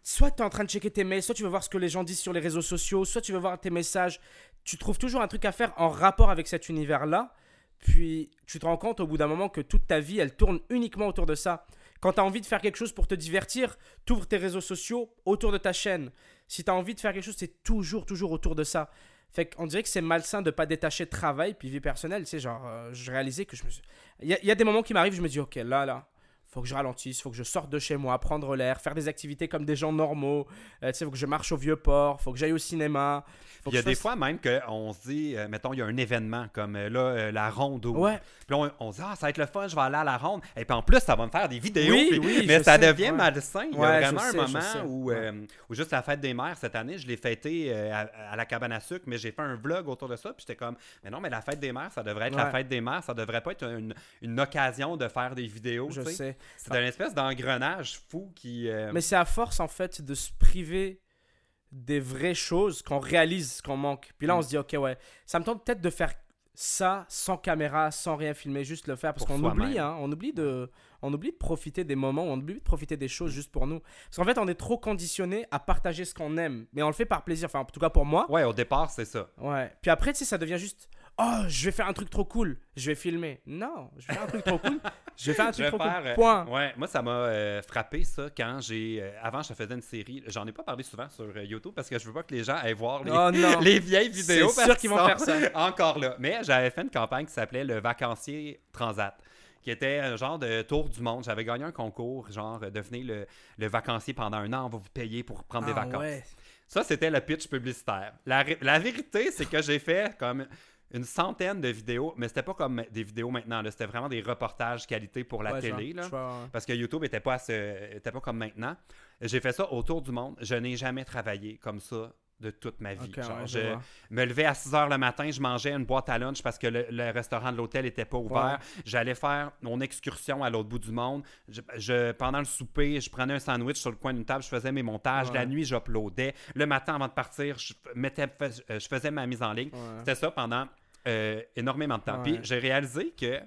Soit tu es en train de checker tes mails, soit tu veux voir ce que les gens disent sur les réseaux sociaux, soit tu veux voir tes messages. Tu trouves toujours un truc à faire en rapport avec cet univers-là. Puis tu te rends compte au bout d'un moment que toute ta vie, elle tourne uniquement autour de ça. Quand tu as envie de faire quelque chose pour te divertir, tu ouvres tes réseaux sociaux autour de ta chaîne. Si tu as envie de faire quelque chose, c'est toujours, toujours autour de ça. Fait qu'on dirait que c'est malsain de pas détacher travail puis vie personnelle. Sais, genre, euh, je réalisais que je me suis... Il y, y a des moments qui m'arrivent, je me dis, ok, là, là, faut que je ralentisse, faut que je sorte de chez moi, prendre l'air, faire des activités comme des gens normaux. Euh, tu sais, faut que je marche au vieux port, faut que j'aille au cinéma. Faut Il y a des fois même qu'on se dit, euh, mettons, il y a un événement comme euh, là, euh, la ronde. Ouais. Puis on, on se dit, ah, ça va être le fun, je vais aller à la ronde. Et puis en plus, ça va me faire des vidéos. Oui, puis- oui, mais ça sais, devient ouais. malsain. Il y a Ouais, vraiment un moment où, où juste la fête des mères cette année, je l'ai fêté euh, à, à la cabane à sucre, mais j'ai fait un vlog autour de ça. Puis j'étais comme, mais non, mais la fête des mères, ça devrait être la fête des mères. Ça devrait pas être une, une occasion de faire des vidéos. Je sais. C'est une espèce d'engrenage fou qui. euh, Mais c'est à force, en fait, de se priver des vraies choses qu'on réalise qu'on manque. Puis là, on Mm. se dit, ok, ouais, ça me tente peut-être de faire ça sans caméra, sans rien filmer, juste le faire. Parce qu'on oublie, hein, on oublie de... On oublie de profiter des moments, on oublie de profiter des choses juste pour nous. Parce qu'en fait, on est trop conditionné à partager ce qu'on aime. Mais on le fait par plaisir. Enfin, en tout cas pour moi. Ouais, au départ, c'est ça. Ouais. Puis après, tu sais, ça devient juste. Oh, je vais faire un truc trop cool. Je vais filmer. Non, je vais faire un truc trop cool. Je vais faire un truc trop faire, cool. euh, Point. Ouais, moi, ça m'a euh, frappé, ça, quand j'ai. euh, avant, je faisais une série. J'en ai pas parlé souvent sur YouTube parce que je veux pas que les gens aillent voir les, Oh non. les vieilles vidéos. C'est sûr parce qu'ils vont faire ça. Encore là. Mais j'avais fait une campagne qui s'appelait Le Vacancier Transat qui était un genre de tour du monde. J'avais gagné un concours, genre devenez le, le vacancier pendant un an, on va vous payer pour prendre des Ah vacances. ouais. Ça, c'était le pitch publicitaire. La, la vérité, c'est que j'ai fait comme une centaine de vidéos, mais c'était pas comme des vidéos maintenant. C'était vraiment des reportages qualité pour la Ouais, télé. là. ouais. Parce que YouTube était pas, ce- était pas comme maintenant. J'ai fait ça autour du monde. Je n'ai jamais travaillé comme ça de toute ma vie. Ok, Genre, ouais, je me levais à 6 h le matin, je mangeais une boîte à lunch parce que le, le restaurant de l'hôtel était pas ouvert. J'allais faire mon excursion à l'autre bout du monde. Je, je- pendant le souper, je prenais un sandwich sur le coin d'une table, je faisais mes montages. Ouais. La nuit, j'uploadais. Le matin, avant de partir, je, mettais, euh, je faisais ma mise en ligne. C'était ça pendant euh, énormément de temps. Puis j'ai réalisé que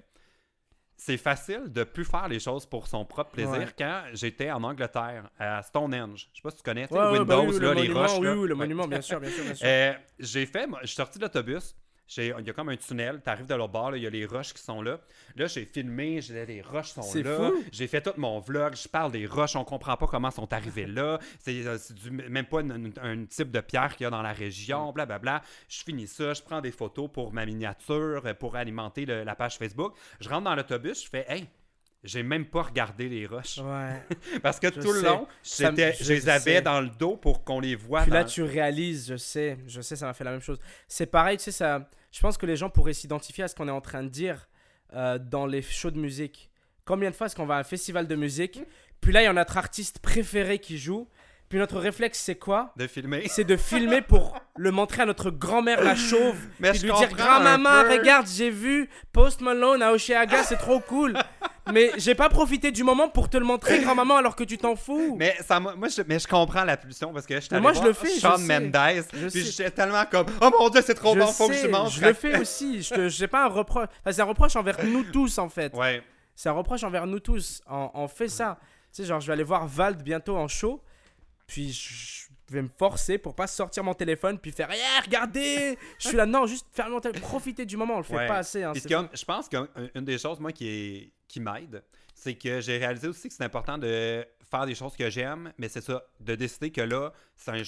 c'est facile de plus faire les choses pour son propre plaisir Ouais. quand j'étais en Angleterre, à Stonehenge. Je sais pas si tu connais, Ouais, ouais, Windows, bah oui, là, le les monument, roches. oui, oui, le monument, bien sûr, bien sûr, bien sûr. Euh, j'ai fait, je suis sorti de l'autobus. Il y a comme un tunnel, tu arrives de l'autre bord, il y a les roches qui sont là. Là, j'ai filmé, les roches sont là. J'ai fait tout mon vlog, je parle des roches, on comprend pas comment sont arrivées là. C'est euh, même pas un type de pierre qu'il y a dans la région, blablabla. Je finis ça, je prends des photos pour ma miniature, euh, pour alimenter le- la page Facebook. Je rentre dans l'autobus, je fais, hey, j'ai même pas regardé les roches. Ouais. Parce que Je tout le long, j'étais- je je les avais sais. dans le dos pour qu'on les voit. Puis là, tu réalises, je sais, je sais, ça m'a fait la même chose. C'est pareil, tu sais, ça, je pense que les gens pourraient s'identifier à ce qu'on est en train de dire euh, dans les shows de musique. Combien de fois est-ce qu'on va à un festival de musique, puis là, il y a notre artiste préféré qui joue, puis notre réflexe, c'est quoi? De filmer. C'est de filmer pour le montrer à notre grand-mère la chauve, Mais puis je lui dire grand-maman, regarde, j'ai vu Post Malone à Oceaga, c'est trop cool. Mais j'ai pas profité du moment pour te le montrer, grand-maman, alors que tu t'en fous. Mais, ça, moi, je, mais je comprends la pulsion parce que je moi, je voir le fais, je sais. Mendes. Je puis sais. j'étais tellement comme Oh mon dieu, c'est trop je bon, faut que sais, je mange. je le fais aussi. Je j'ai pas un reproche. Enfin, c'est un reproche envers nous tous en fait. Ouais. C'est un reproche envers nous tous. On, on fait ça. Tu sais, genre, je vais aller voir Vald bientôt en show. Puis je je vais me forcer pour pas sortir mon téléphone puis faire yeah, regardez je suis là non juste faire mon téléphone profiter du moment on le fait Ouais. pas assez hein, que- je pense qu'une des choses, moi, qui, est, qui m'aide, c'est que j'ai réalisé aussi que c'est important de faire des choses que j'aime, mais c'est ça, de décider que là, c'est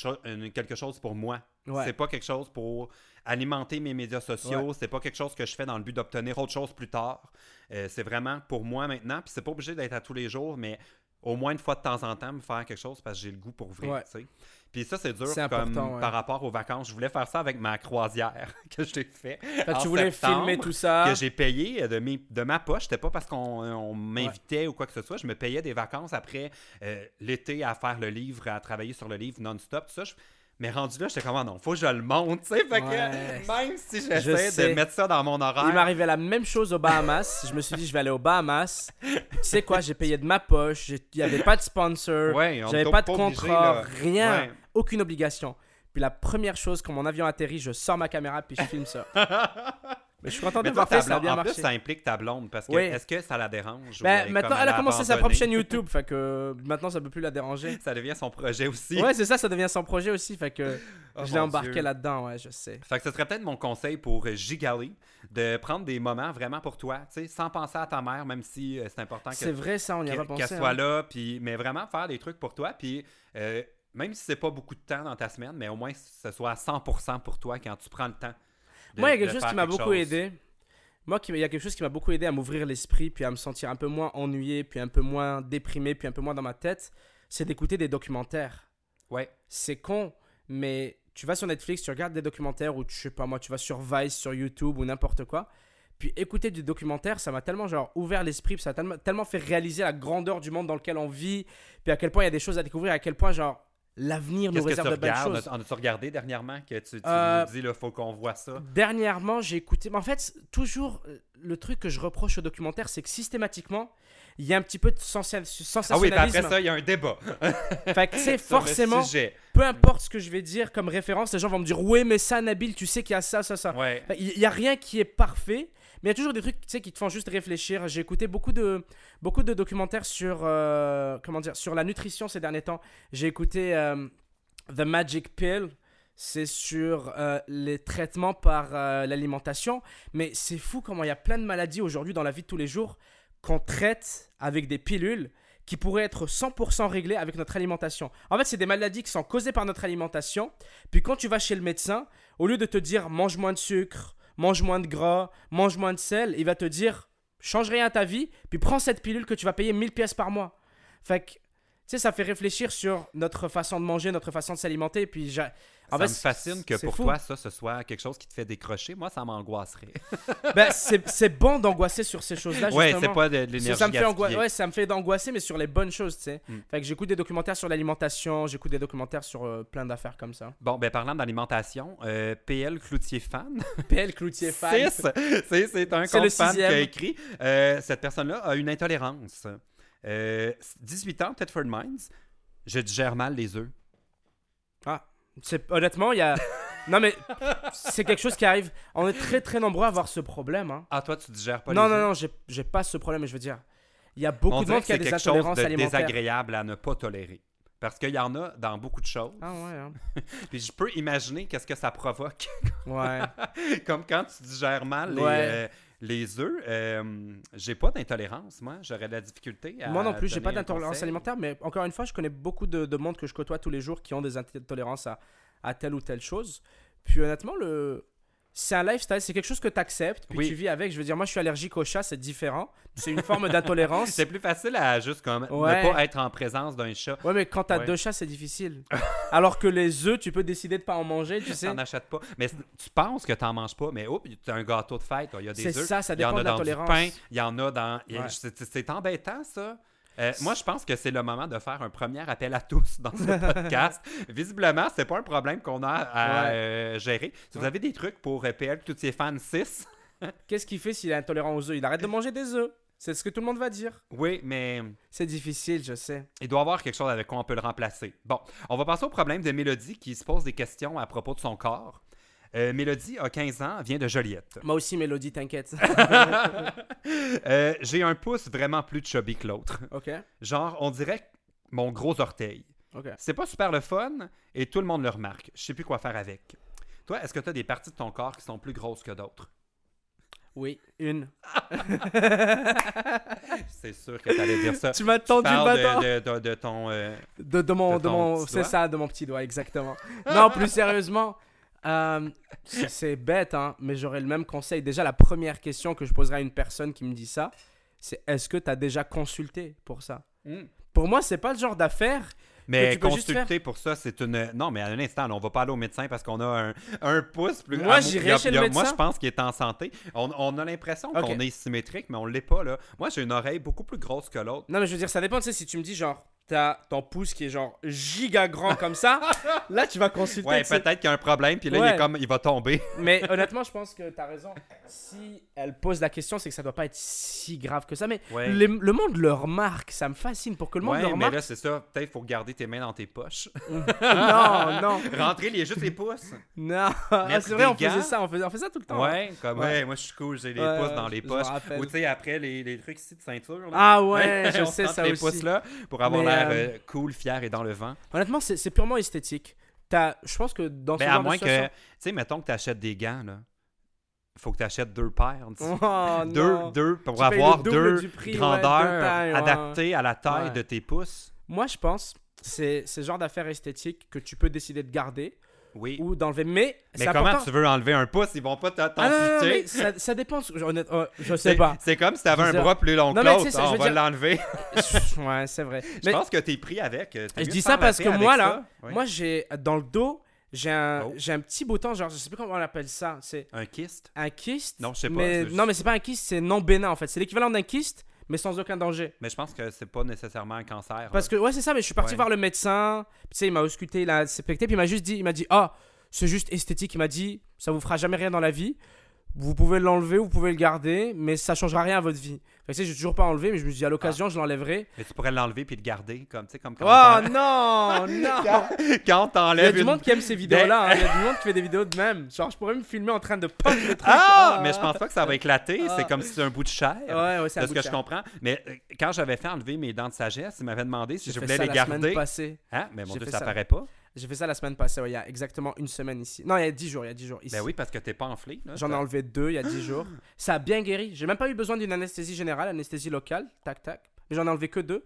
quelque chose pour moi. Ouais. C'est pas quelque chose pour alimenter mes médias sociaux, c'est pas quelque chose que je fais dans le but d'obtenir autre chose plus tard. Euh, c'est vraiment pour moi maintenant, puis c'est pas obligé d'être à tous les jours, mais au moins une fois de temps en temps, me faire quelque chose parce que j'ai le goût pour vrai, Ouais. sais. Puis ça, c'est dur comme ouais. par rapport aux vacances. Je voulais faire ça avec ma croisière que j'ai fait. Fait en tu voulais filmer tout ça que j'ai payé de, mes- de ma poche. C'était pas parce qu'on on m'invitait ou quoi que ce soit. Je me payais des vacances après euh, l'été à faire le livre, à travailler sur le livre non-stop. Tout ça. Je- Mais rendu là, j'étais comme, Ah non, faut que je le monte. tu sais. Fait que Ouais. même si Je j'essaie sais. de mettre ça dans mon Il horaire. m'arrivait la même chose aux Bahamas. je me suis dit, je vais aller aux Bahamas. Tu sais quoi, j'ai payé de ma poche. Il n'y avait pas de sponsor. Ouais, J'avais pas de contrat, rien. Ouais. Aucune obligation. Puis la première chose, quand mon avion atterrit, je sors ma caméra puis je filme ça. Mais je suis content de voir fait, ça a bien en marché. plus, ça implique ta blonde parce que Oui. est-ce que ça la dérange Ben, maintenant, elle a commencé sa propre chaîne? YouTube, fait que maintenant ça peut plus la déranger. Ça devient son projet aussi. Ouais, c'est ça, ça devient son projet aussi, fait que Oh, je l'ai embarqué là-dedans, ouais, je sais. Fait que ce serait peut-être mon conseil pour euh, Gigali de prendre des moments vraiment pour toi, tu sais, sans penser à ta mère, même si euh, c'est important que C'est vrai ça, on y a qu'elle soit hein. là, puis mais vraiment faire des trucs pour toi, puis euh, même si c'est pas beaucoup de temps dans ta semaine, mais au moins que ce soit à 100% pour toi quand tu prends le temps. De- Moi, il y a quelque chose qui m'a beaucoup chose. aidé. Moi, il y a quelque chose qui m'a beaucoup aidé à m'ouvrir l'esprit, puis à me sentir un peu moins ennuyé, puis un peu moins déprimé, puis un peu moins dans ma tête, c'est d'écouter des documentaires. Ouais. C'est con, mais tu vas sur Netflix, tu regardes des documentaires, ou tu, je sais pas moi, tu vas sur Vice, sur YouTube, ou n'importe quoi. Puis écouter du documentaire, ça m'a tellement genre ouvert l'esprit, ça m'a tellement, tellement fait réaliser la grandeur du monde dans lequel on vit, puis à quel point il y a des choses à découvrir, à quel point genre l'avenir nous que réserve de belles choses. En as-tu regardé dernièrement que tu, tu Euh, nous dis, là, faut qu'on voit ça? Dernièrement, j'ai écouté. Mais en fait, toujours, euh, le truc que je reproche au documentaire, c'est que systématiquement, il y a un petit peu de sensa- Ah oui, sensationnalisme. après ça, il y a un débat. Fait que, le forcément, peu importe ce que je vais dire comme référence, les gens vont me dire Ouais, mais ça, Nabil, tu sais qu'il y a ça, ça, ça. Ouais. Il n'y a rien qui est parfait, mais il y a toujours des trucs tu sais, qui te font juste réfléchir. J'ai écouté beaucoup de, beaucoup de documentaires sur, euh, comment dire, sur la nutrition ces derniers temps. J'ai écouté euh, The Magic Pill. C'est sur euh, les traitements par l'alimentation. Mais c'est fou comment il y a plein de maladies aujourd'hui dans la vie de tous les jours qu'on traite avec des pilules qui pourraient être 100% réglées avec notre alimentation. En fait, c'est des maladies qui sont causées par notre alimentation. Puis quand tu vas chez le médecin, au lieu de te dire mange moins de sucre, mange moins de gras, mange moins de sel, il va te dire change rien à ta vie, puis prends cette pilule que tu vas payer 1000 pièces par mois. Fait que, tu sais, ça fait réfléchir sur notre façon de manger, notre façon de s'alimenter. Puis, en ça fait, me fascine que pour fou. toi, ça, ce soit quelque chose qui te fait décrocher. Moi, ça m'angoisserait. Ben, c'est bon d'angoisser sur ces choses-là. ouais, c'est pas de, l'énergie ça me fait gaspillée. angoisser, ouais, ça me fait d'angoisser, mais sur les bonnes choses, tu sais. Mm. Fait que j'écoute des documentaires sur l'alimentation, j'écoute des documentaires sur euh, plein d'affaires comme ça. Bon, ben parlant d'alimentation, euh, PL Cloutier fan. PL Cloutier fan. C'est un compte fan qui a écrit. euh, cette personne-là a une intolérance. Euh, 18 ans, Tedford Mines. Je digère mal les œufs. C'est honnêtement, il y a Non mais c'est quelque chose qui arrive. On est très très nombreux à avoir ce problème hein. Ah, toi, tu digères pas Non les non non, j'ai pas ce problème, mais je veux dire il y a beaucoup On de monde qui a des quelque chose intolérances de alimentaires. désagréable à ne pas tolérer. Parce qu'il y en a dans beaucoup de choses. Ah ouais. hein. Puis je peux imaginer qu'est-ce que ça provoque. Ouais. Comme quand tu digères mal les, Ouais. euh, les œufs. euh, j'ai pas d'intolérance, moi. J'aurais de la difficulté à. Moi non plus, j'ai pas d'intolérance alimentaire, mais encore une fois, je connais beaucoup de, de monde que je côtoie tous les jours qui ont des intolérances à, à telle ou telle chose. Puis honnêtement, le... c'est un lifestyle, c'est quelque chose que tu acceptes, puis Oui. tu vis avec. Je veux dire, moi je suis allergique au chat, c'est différent. C'est une forme d'intolérance. C'est plus facile à juste comme Ouais. ne pas être en présence d'un chat. Ouais, mais quand t'as Ouais. deux chats, c'est difficile. Alors que les œufs, tu peux décider de pas en manger, tu sais. T'en achètes pas. Mais tu penses que t'en manges pas, mais oups, t'as un gâteau de fête, il y a des C'est œufs. ça, ça en dépend de la dans tolérance. il y en a dans. Ouais. c'est- C'est c'est embêtant, ça. Euh, moi, je pense que c'est le moment de faire un premier appel à tous dans ce podcast. Visiblement, c'est pas un problème qu'on a à Ouais. euh, gérer. Si vous avez des trucs pour euh, PL, tous ces fans 6, Qu'est-ce qu'il fait s'il est intolérant aux œufs? Il arrête de manger des œufs. C'est ce que tout le monde va dire. oui, mais C'est difficile, je sais. il doit y avoir quelque chose avec quoi on peut le remplacer. Bon, on va passer au problème de Mélodie qui se pose des questions à propos de son corps. Euh, Mélodie a 15 ans, vient de Joliette. Moi aussi, Mélodie, t'inquiète. Euh, J'ai un pouce vraiment plus chubby que l'autre. ok, Genre, on dirait mon gros orteil. ok. C'est pas super le fun et tout le monde le remarque. Je sais plus quoi faire avec. Toi, est-ce que tu as des parties de ton corps qui sont plus grosses que d'autres? Oui, une. C'est sûr que tu allais dire ça. Tu m'as tendu le bâtard. de, de- de- de ton... euh, De, mon, de mon, c'est ça, de mon petit doigt, exactement. non, plus sérieusement, euh, c'est bête, hein, mais j'aurais le même conseil. Déjà, la première question que je poserai à une personne qui me dit ça, c'est est-ce que tu as déjà consulté pour ça? Pour moi, c'est pas le genre d'affaire. Mais tu peux juste consulter pour ça, c'est une... Non, mais à un instant, là, on va pas aller au médecin parce qu'on a un, un pouce plus... Moi, a- chez le Moi, je médecin. pense qu'il est en santé. On, on a l'impression qu'on est symétrique, mais on l'est pas, là. Moi, j'ai une oreille beaucoup plus grosse que l'autre. Non, mais je veux dire, ça dépend. Tu sais, si tu me dis genre, t'as ton pouce qui est genre giga grand comme ça. Là, tu vas consulter. Ouais, peut-être qu'il y a un problème, puis là, il, est comme, il va tomber. Mais honnêtement, je pense que t'as raison. Si elle pose la question, c'est que ça doit pas être si grave que ça. Mais Ouais. les- le monde le remarque, ça me fascine. Pour que le monde ouais, le mais remarque. là, c'est ça. Peut-être faut garder tes mains dans tes poches. non, non, Rentrer les, juste les pouces. non. Ah, c'est vrai, on faisait ça, on faisait, on faisait ça tout le temps. hein. Ouais, comme, Ouais. moi, je suis cool, j'ai les pouces dans les poches. Ou, tu sais, après, les, les trucs ici de ceinture. là. Ah ouais, je sais ça les aussi. pouces là pour avoir Mais, l'air euh, euh, cool, fier et dans le vent. Honnêtement, c'est purement esthétique. Je pense que dans ce Ben, à genre de moins que, tu sais, mettons que tu achètes des gants, là. Faut que tu achètes deux paires. Oh, deux, deux, pour Tu avoir deux ouais, grandeurs deux tailles, ouais. adaptées à la taille Ouais. de tes pouces. Moi, je pense c'est c'est le genre d'affaire esthétique que tu peux décider de garder Oui. ou d'enlever. Mais, Mais comment important. tu veux enlever un pouce? Ils vont pas Ah t'amputer. mais ça, ça dépend. Oh, je sais C'est- pas. C'est comme si t'avais Je un sais- bras plus long que l'autre. sais, Ah, je on va dire- l'enlever. ouais, c'est vrai. Je Mais pense que t'es pris avec. Je dis ça parce que moi, là, Oui. moi, j'ai dans le dos, j'ai un, Oh. j'ai un petit bouton, genre, je sais plus comment on appelle ça. C'est Un kyste? Un kyste. Non, je sais pas, Mais, non, mais c'est pas un kyste, c'est non bénin en fait. C'est l'équivalent d'un kyste, mais sans aucun danger. Mais je pense que c'est pas nécessairement un cancer. Parce là. que, ouais, c'est ça, mais je suis parti Ouais. voir le médecin. Puis, tu sais, il m'a ausculté, il a inspecté, puis il m'a juste dit, il m'a dit, ah, c'est juste esthétique. Il m'a dit, ça vous fera jamais rien dans la vie. Vous pouvez l'enlever, vous pouvez le garder, mais ça changera rien à votre vie. Fait que, tu sais, j'ai toujours pas enlevé, mais je me suis dit, à l'occasion, je l'enlèverai. Mais tu pourrais l'enlever puis le garder, comme, tu sais, comme quand Oh non, non! quand, quand Il y a t'enlèves du une... monde qui aime ces vidéos-là. hein. Il y a du monde qui fait des vidéos de même. Genre, je pourrais me filmer en train de pop le truc. Ah! Mais je pense pas que ça va éclater. Ah. C'est comme si c'était un bout de chair. Ouais, ouais, c'est un de ce que je comprends. Mais euh, quand j'avais fait enlever mes dents de sagesse, ils m'avaient demandé si je voulais ça les la garder. passée. Hein? Mais mon Dieu, ça ça. paraît pas. J'ai fait ça la semaine passée, ouais, il y a exactement une semaine ici. Non, il y a 10 jours, il y a 10 jours ici. Ben oui, parce que t'es pas enflé. J'en ai enlevé deux il y a 10 jours. Ça a bien guéri. J'ai même pas eu besoin d'une anesthésie générale, anesthésie locale, tac tac. Mais j'en ai enlevé que deux.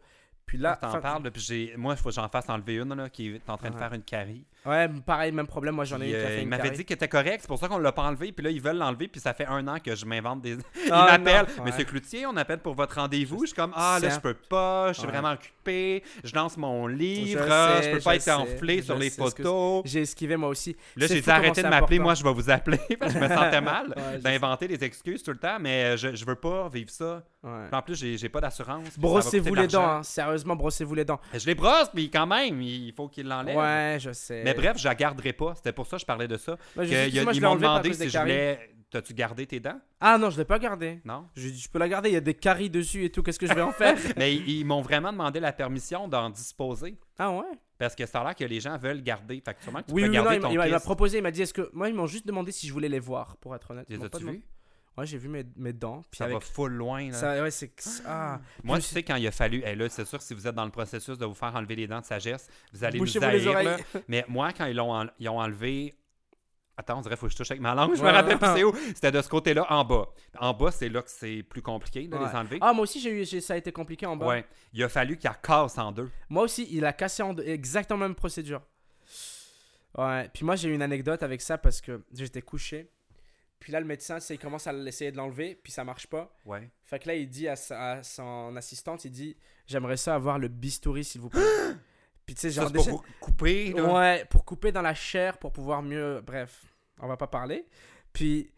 Puis là, t'en fin- parles, là, puis j'ai... moi, il faut que j'en fasse enlever une là, qui est en train de Ouais. faire une carie. Ouais, pareil, même problème. Moi, j'en ai eu euh, il m'avait dit qu'il était correct, c'est pour ça qu'on l'a pas enlevé, puis là, ils veulent l'enlever, puis ça fait un an que je m'invente des. Ils Ah, m'appellent, non, Monsieur ouais. Cloutier, on appelle pour votre rendez-vous. Je suis comme, ah là, je peux pas, je suis Ouais. vraiment occupé, je lance mon livre, Je ah, je sais, peux pas je être sais, enflé sur les sais photos. J'ai esquivé moi aussi. Là, j'ai fou dit arrêtez comment de m'appeler, moi, je vais vous appeler, parce que je me sentais mal Ouais, d'inventer des excuses tout le temps, mais euh, je, je veux pas vivre ça. Ouais. En plus, j'ai pas d'assurance. Brossez-vous les dents, l'argent. Sérieusement, brossez-vous les dents. Je les brosse, mais quand même, il faut qu'il l'enlève. Ouais, je sais. Mais bref, je la garderai pas. C'était pour ça que je parlais de ça. Moi, je Que y a- moi, ils m'ont demandé si je voulais. T'as-tu gardé tes dents? Ah non, je l'ai pas gardé. Non? Je dis, je peux la garder, il y a des caries dessus et tout, qu'est-ce que je vais en faire? Mais ils, ils m'ont vraiment demandé la permission d'en disposer. Ah ouais? Parce que ça a l'air que les gens veulent garder. Fait que sûrement que tu Oui, peux oui, garder il m'a- ton il m'a il m'a kiss. proposé, il m'a dit, est-ce que. Moi, ils m'ont juste demandé si je voulais les voir, pour être honnête. Les as-tu vus? Ouais, j'ai vu mes, mes dents. Puis Ça avec... va full loin. Là. Ça, ouais, c'est. Ah. Moi, je sais, quand il a fallu. Là, c'est sûr, si vous êtes dans le processus de vous faire enlever les dents de sagesse, vous allez nous Bouchez-vous les haïr. là. Mais moi, quand ils, l'ont en- ils ont enlevé. Attends, on dirait qu'il faut que je touche avec ma langue. Je me rappelle plus c'est où. C'était de ce côté-là, en bas. En bas, c'est là que c'est plus compliqué de Ouais. les enlever. Ah, moi aussi, j'ai eu, ça a été compliqué en bas. Ouais. Il a fallu qu'il la casse en deux. Moi aussi, il a cassé en deux. Exactement la même procédure. Ouais. Puis moi, j'ai eu une anecdote avec ça parce que j'étais couché. Puis là, le médecin, il commence à essayer de l'enlever, puis ça marche pas. Ouais. Fait que là, il dit à, sa- à son assistante, il dit J'aimerais ça avoir le bistouri, s'il vous plaît. puis tu sais, genre. pour couper. Là? Ouais, pour couper dans la chair, pour pouvoir mieux. Bref, on va pas parler. Puis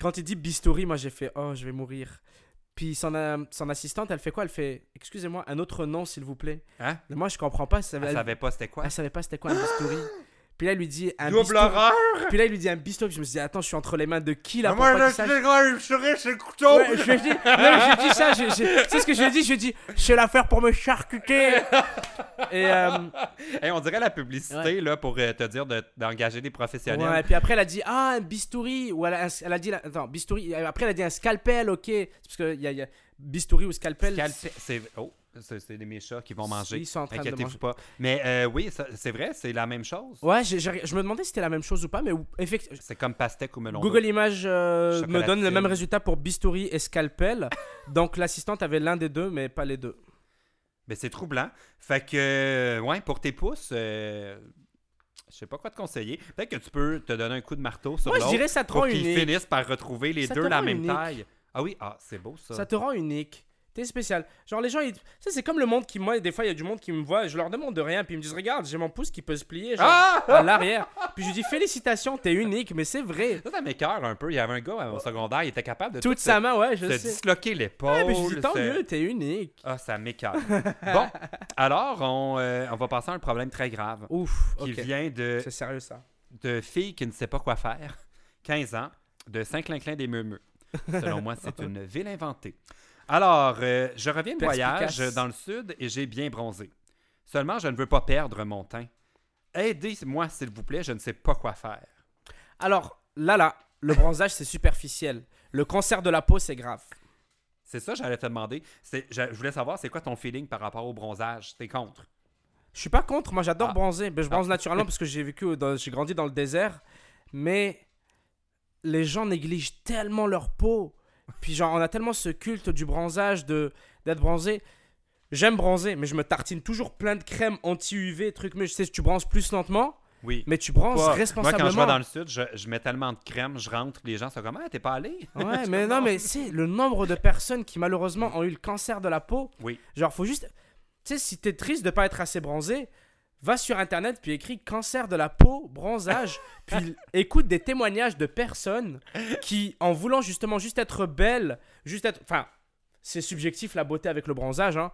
quand il dit bistouri, moi j'ai fait Oh, je vais mourir. Puis son, euh, son assistante, elle fait quoi? Elle fait Excusez-moi, un autre nom, s'il vous plaît. Hein? Mais moi, je comprends pas. Ça, Elle elle, savait pas c'était quoi? elle savait pas c'était quoi un bistouri. Puis là, il lui dit un Double bistouri. horreur! Puis là, il lui dit un bistouri. Puis je me suis dit Attends, je suis entre les mains de qui là pour Moi, pas là, qu'il sache je serais chez le couteau! Ouais, je lui ai dit, non, dit ça, j'ai- tu sais ce que je lui ai dit? Je lui ai dit, je vais la faire pour me charcuter. Et, euh, Hey, on dirait la publicité là, pour euh, te dire de- d'engager des professionnels. ouais, puis après, elle a dit, ah, un bistouri. Ou elle a, elle a dit, attends, bistouri. Après, elle a dit un scalpel, ok. C'est parce qu'il y a, il y a bistouri ou scalpel. Scalpe- c'est oh, c'est mes chats qui vont manger. Ils sont en train de Inquiétez-vous manger. pas. Mais euh, oui, c'est vrai, c'est la même chose. Ouais, j'ai- je me demandais si c'était la même chose ou pas, mais effectivement. C'est comme pastèque ou melon. Google Images euh, me donne le même résultat pour bistouri et scalpel. Donc l'assistante avait l'un des deux, mais pas les deux. Mais c'est troublant. Fait que, euh, ouais, pour tes pouces, euh, je sais pas quoi te conseiller. Peut-être que tu peux te donner un coup de marteau sur Moi, je dirais ça te pour rend qu'ils unique. finissent par retrouver les Ça deux la même unique. taille. Ah oui, ah, c'est beau ça. Ça te rend unique. T'es spécial. Genre, les gens, ils... ça, c'est comme le monde qui, moi, des fois, il y a du monde qui me voit, je leur demande de rien, puis ils me disent, regarde, j'ai mon pouce qui peut se plier, genre, Ah! à l'arrière. Puis je lui dis, félicitations, t'es unique, mais c'est vrai. Ça, ça m'écoeure un peu. Il y avait un gars au secondaire, il était capable de Toute tout sa main, ouais, je se sais. disloquer l'épaule. Ouais, mais je dis, tant mieux, t'es unique. Ah, ça m'écoeure. bon, alors, on, euh, on va passer à un problème très grave Ouf, qui vient de, C'est sérieux, ça. de filles qui ne sait pas quoi faire, 15 ans, de Saint-Clinclin des Meumeux. Selon moi, c'est une ville inventée. Alors, euh, je reviens de voyage Perspicace. dans le sud et j'ai bien bronzé. Seulement, je ne veux pas perdre mon teint. Aidez-moi, s'il vous plaît, je ne sais pas quoi faire. Alors, là, là, le bronzage, c'est superficiel. Le cancer de la peau, c'est grave. C'est ça, j'allais te demander. C'est- Je je voulais savoir, c'est quoi ton feeling par rapport au bronzage? T'es contre? Je suis pas contre, moi j'adore Ah. bronzer. Mais je bronze Ah. naturellement parce que j'ai vécu, dans- j'ai grandi dans le désert. Mais les gens négligent tellement leur peau. Puis genre, on a tellement ce culte du bronzage, de d'être bronzé. J'aime bronzer, mais je me tartine toujours plein de crème anti-UV, trucs. Mais je sais, tu bronzes plus lentement, Oui. mais tu bronzes Pas- responsablement. Moi, quand je vais dans le sud, je, je mets tellement de crème, je rentre, les gens sont comme Ah, t'es pas allé? Ouais, mais non, mais c'est le nombre de personnes qui malheureusement ont eu le cancer de la peau. Oui. Genre, faut juste. Tu sais, si t'es triste de pas être assez bronzé, va sur internet puis écris cancer de la peau, bronzage, puis écoute des témoignages de personnes qui, en voulant justement juste être belle, juste être. Enfin, c'est subjectif la beauté avec le bronzage, hein.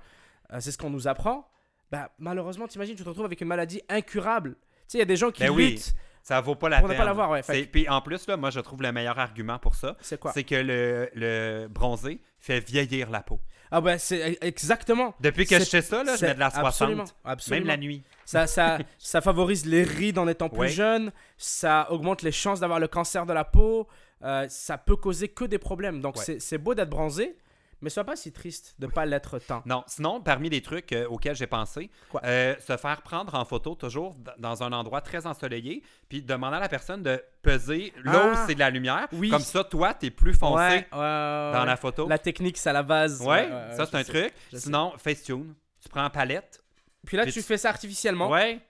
Euh, c'est ce qu'on nous apprend. Bah, malheureusement, t'imagines, tu te retrouves avec une maladie incurable. Tu sais, il y a des gens qui Ben oui. luttent. Ça vaut pas la peine. pas l'avoir, ouais, fait Puis en plus, là, moi, je trouve le meilleur argument pour ça, C'est quoi? C'est que le, le bronzé fait vieillir la peau. Ah, bah, c'est exactement. Depuis que je sais ça, là, je c'est mets de la 60. Absolument. absolument. Même la nuit. Ça, ça, ça favorise les rides en étant plus Ouais. jeune, ça augmente les chances d'avoir le cancer de la peau, euh, ça peut causer que des problèmes. Donc Ouais. c'est beau d'être bronzé, mais sois pas si triste de pas l'être tant. Non, sinon, parmi les trucs euh, auxquels j'ai pensé, euh, se faire prendre en photo toujours dans un endroit très ensoleillé, puis demander à la personne de peser où Ah! c'est de la lumière. Oui. Comme ça, toi, t'es plus foncé Ouais, dans la photo. La technique, c'est à la base. Ouais, ça c'est un sais, truc. Sinon, Facetune. Tu prends palette. Puis là, Puis tu tu- fais ça artificiellement. Ouais,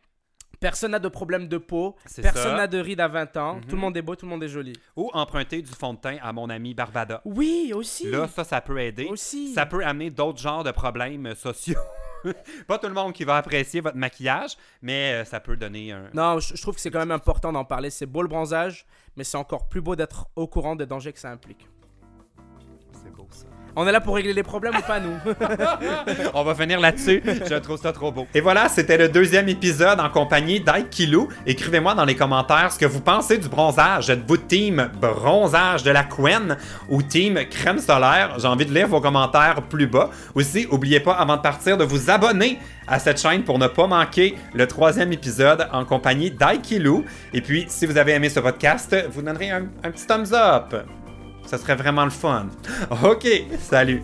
Personne n'a de problème de peau, personne n'a de rides à 20 ans, Mhm. tout le monde est beau, tout le monde est joli. Ou emprunter du fond de teint à mon ami Barbada. Oui, aussi. Là, ça, ça peut aider. aussi. Ça peut amener d'autres genres de problèmes sociaux. Pas tout le monde qui va apprécier votre maquillage, mais euh, ça peut donner un. Non, je, je trouve que c'est quand même important d'en parler. C'est beau le bronzage, mais c'est encore plus beau d'être au courant des dangers que ça implique. On est là pour régler les problèmes ou pas, nous? On va finir là-dessus. Je trouve ça trop beau. Et voilà, c'était le deuxième épisode en compagnie d'Aikilou. Écrivez-moi dans les commentaires ce que vous pensez du bronzage. Êtes-vous team bronzage de la Quen ou team crème solaire? J'ai envie de lire vos commentaires plus bas. Aussi, n'oubliez pas avant de partir de vous abonner à cette chaîne pour ne pas manquer le troisième épisode en compagnie d'Aikilou. Et puis, si vous avez aimé ce podcast, vous donnerez un, un petit thumbs up. Ça serait vraiment le fun. Ok, salut.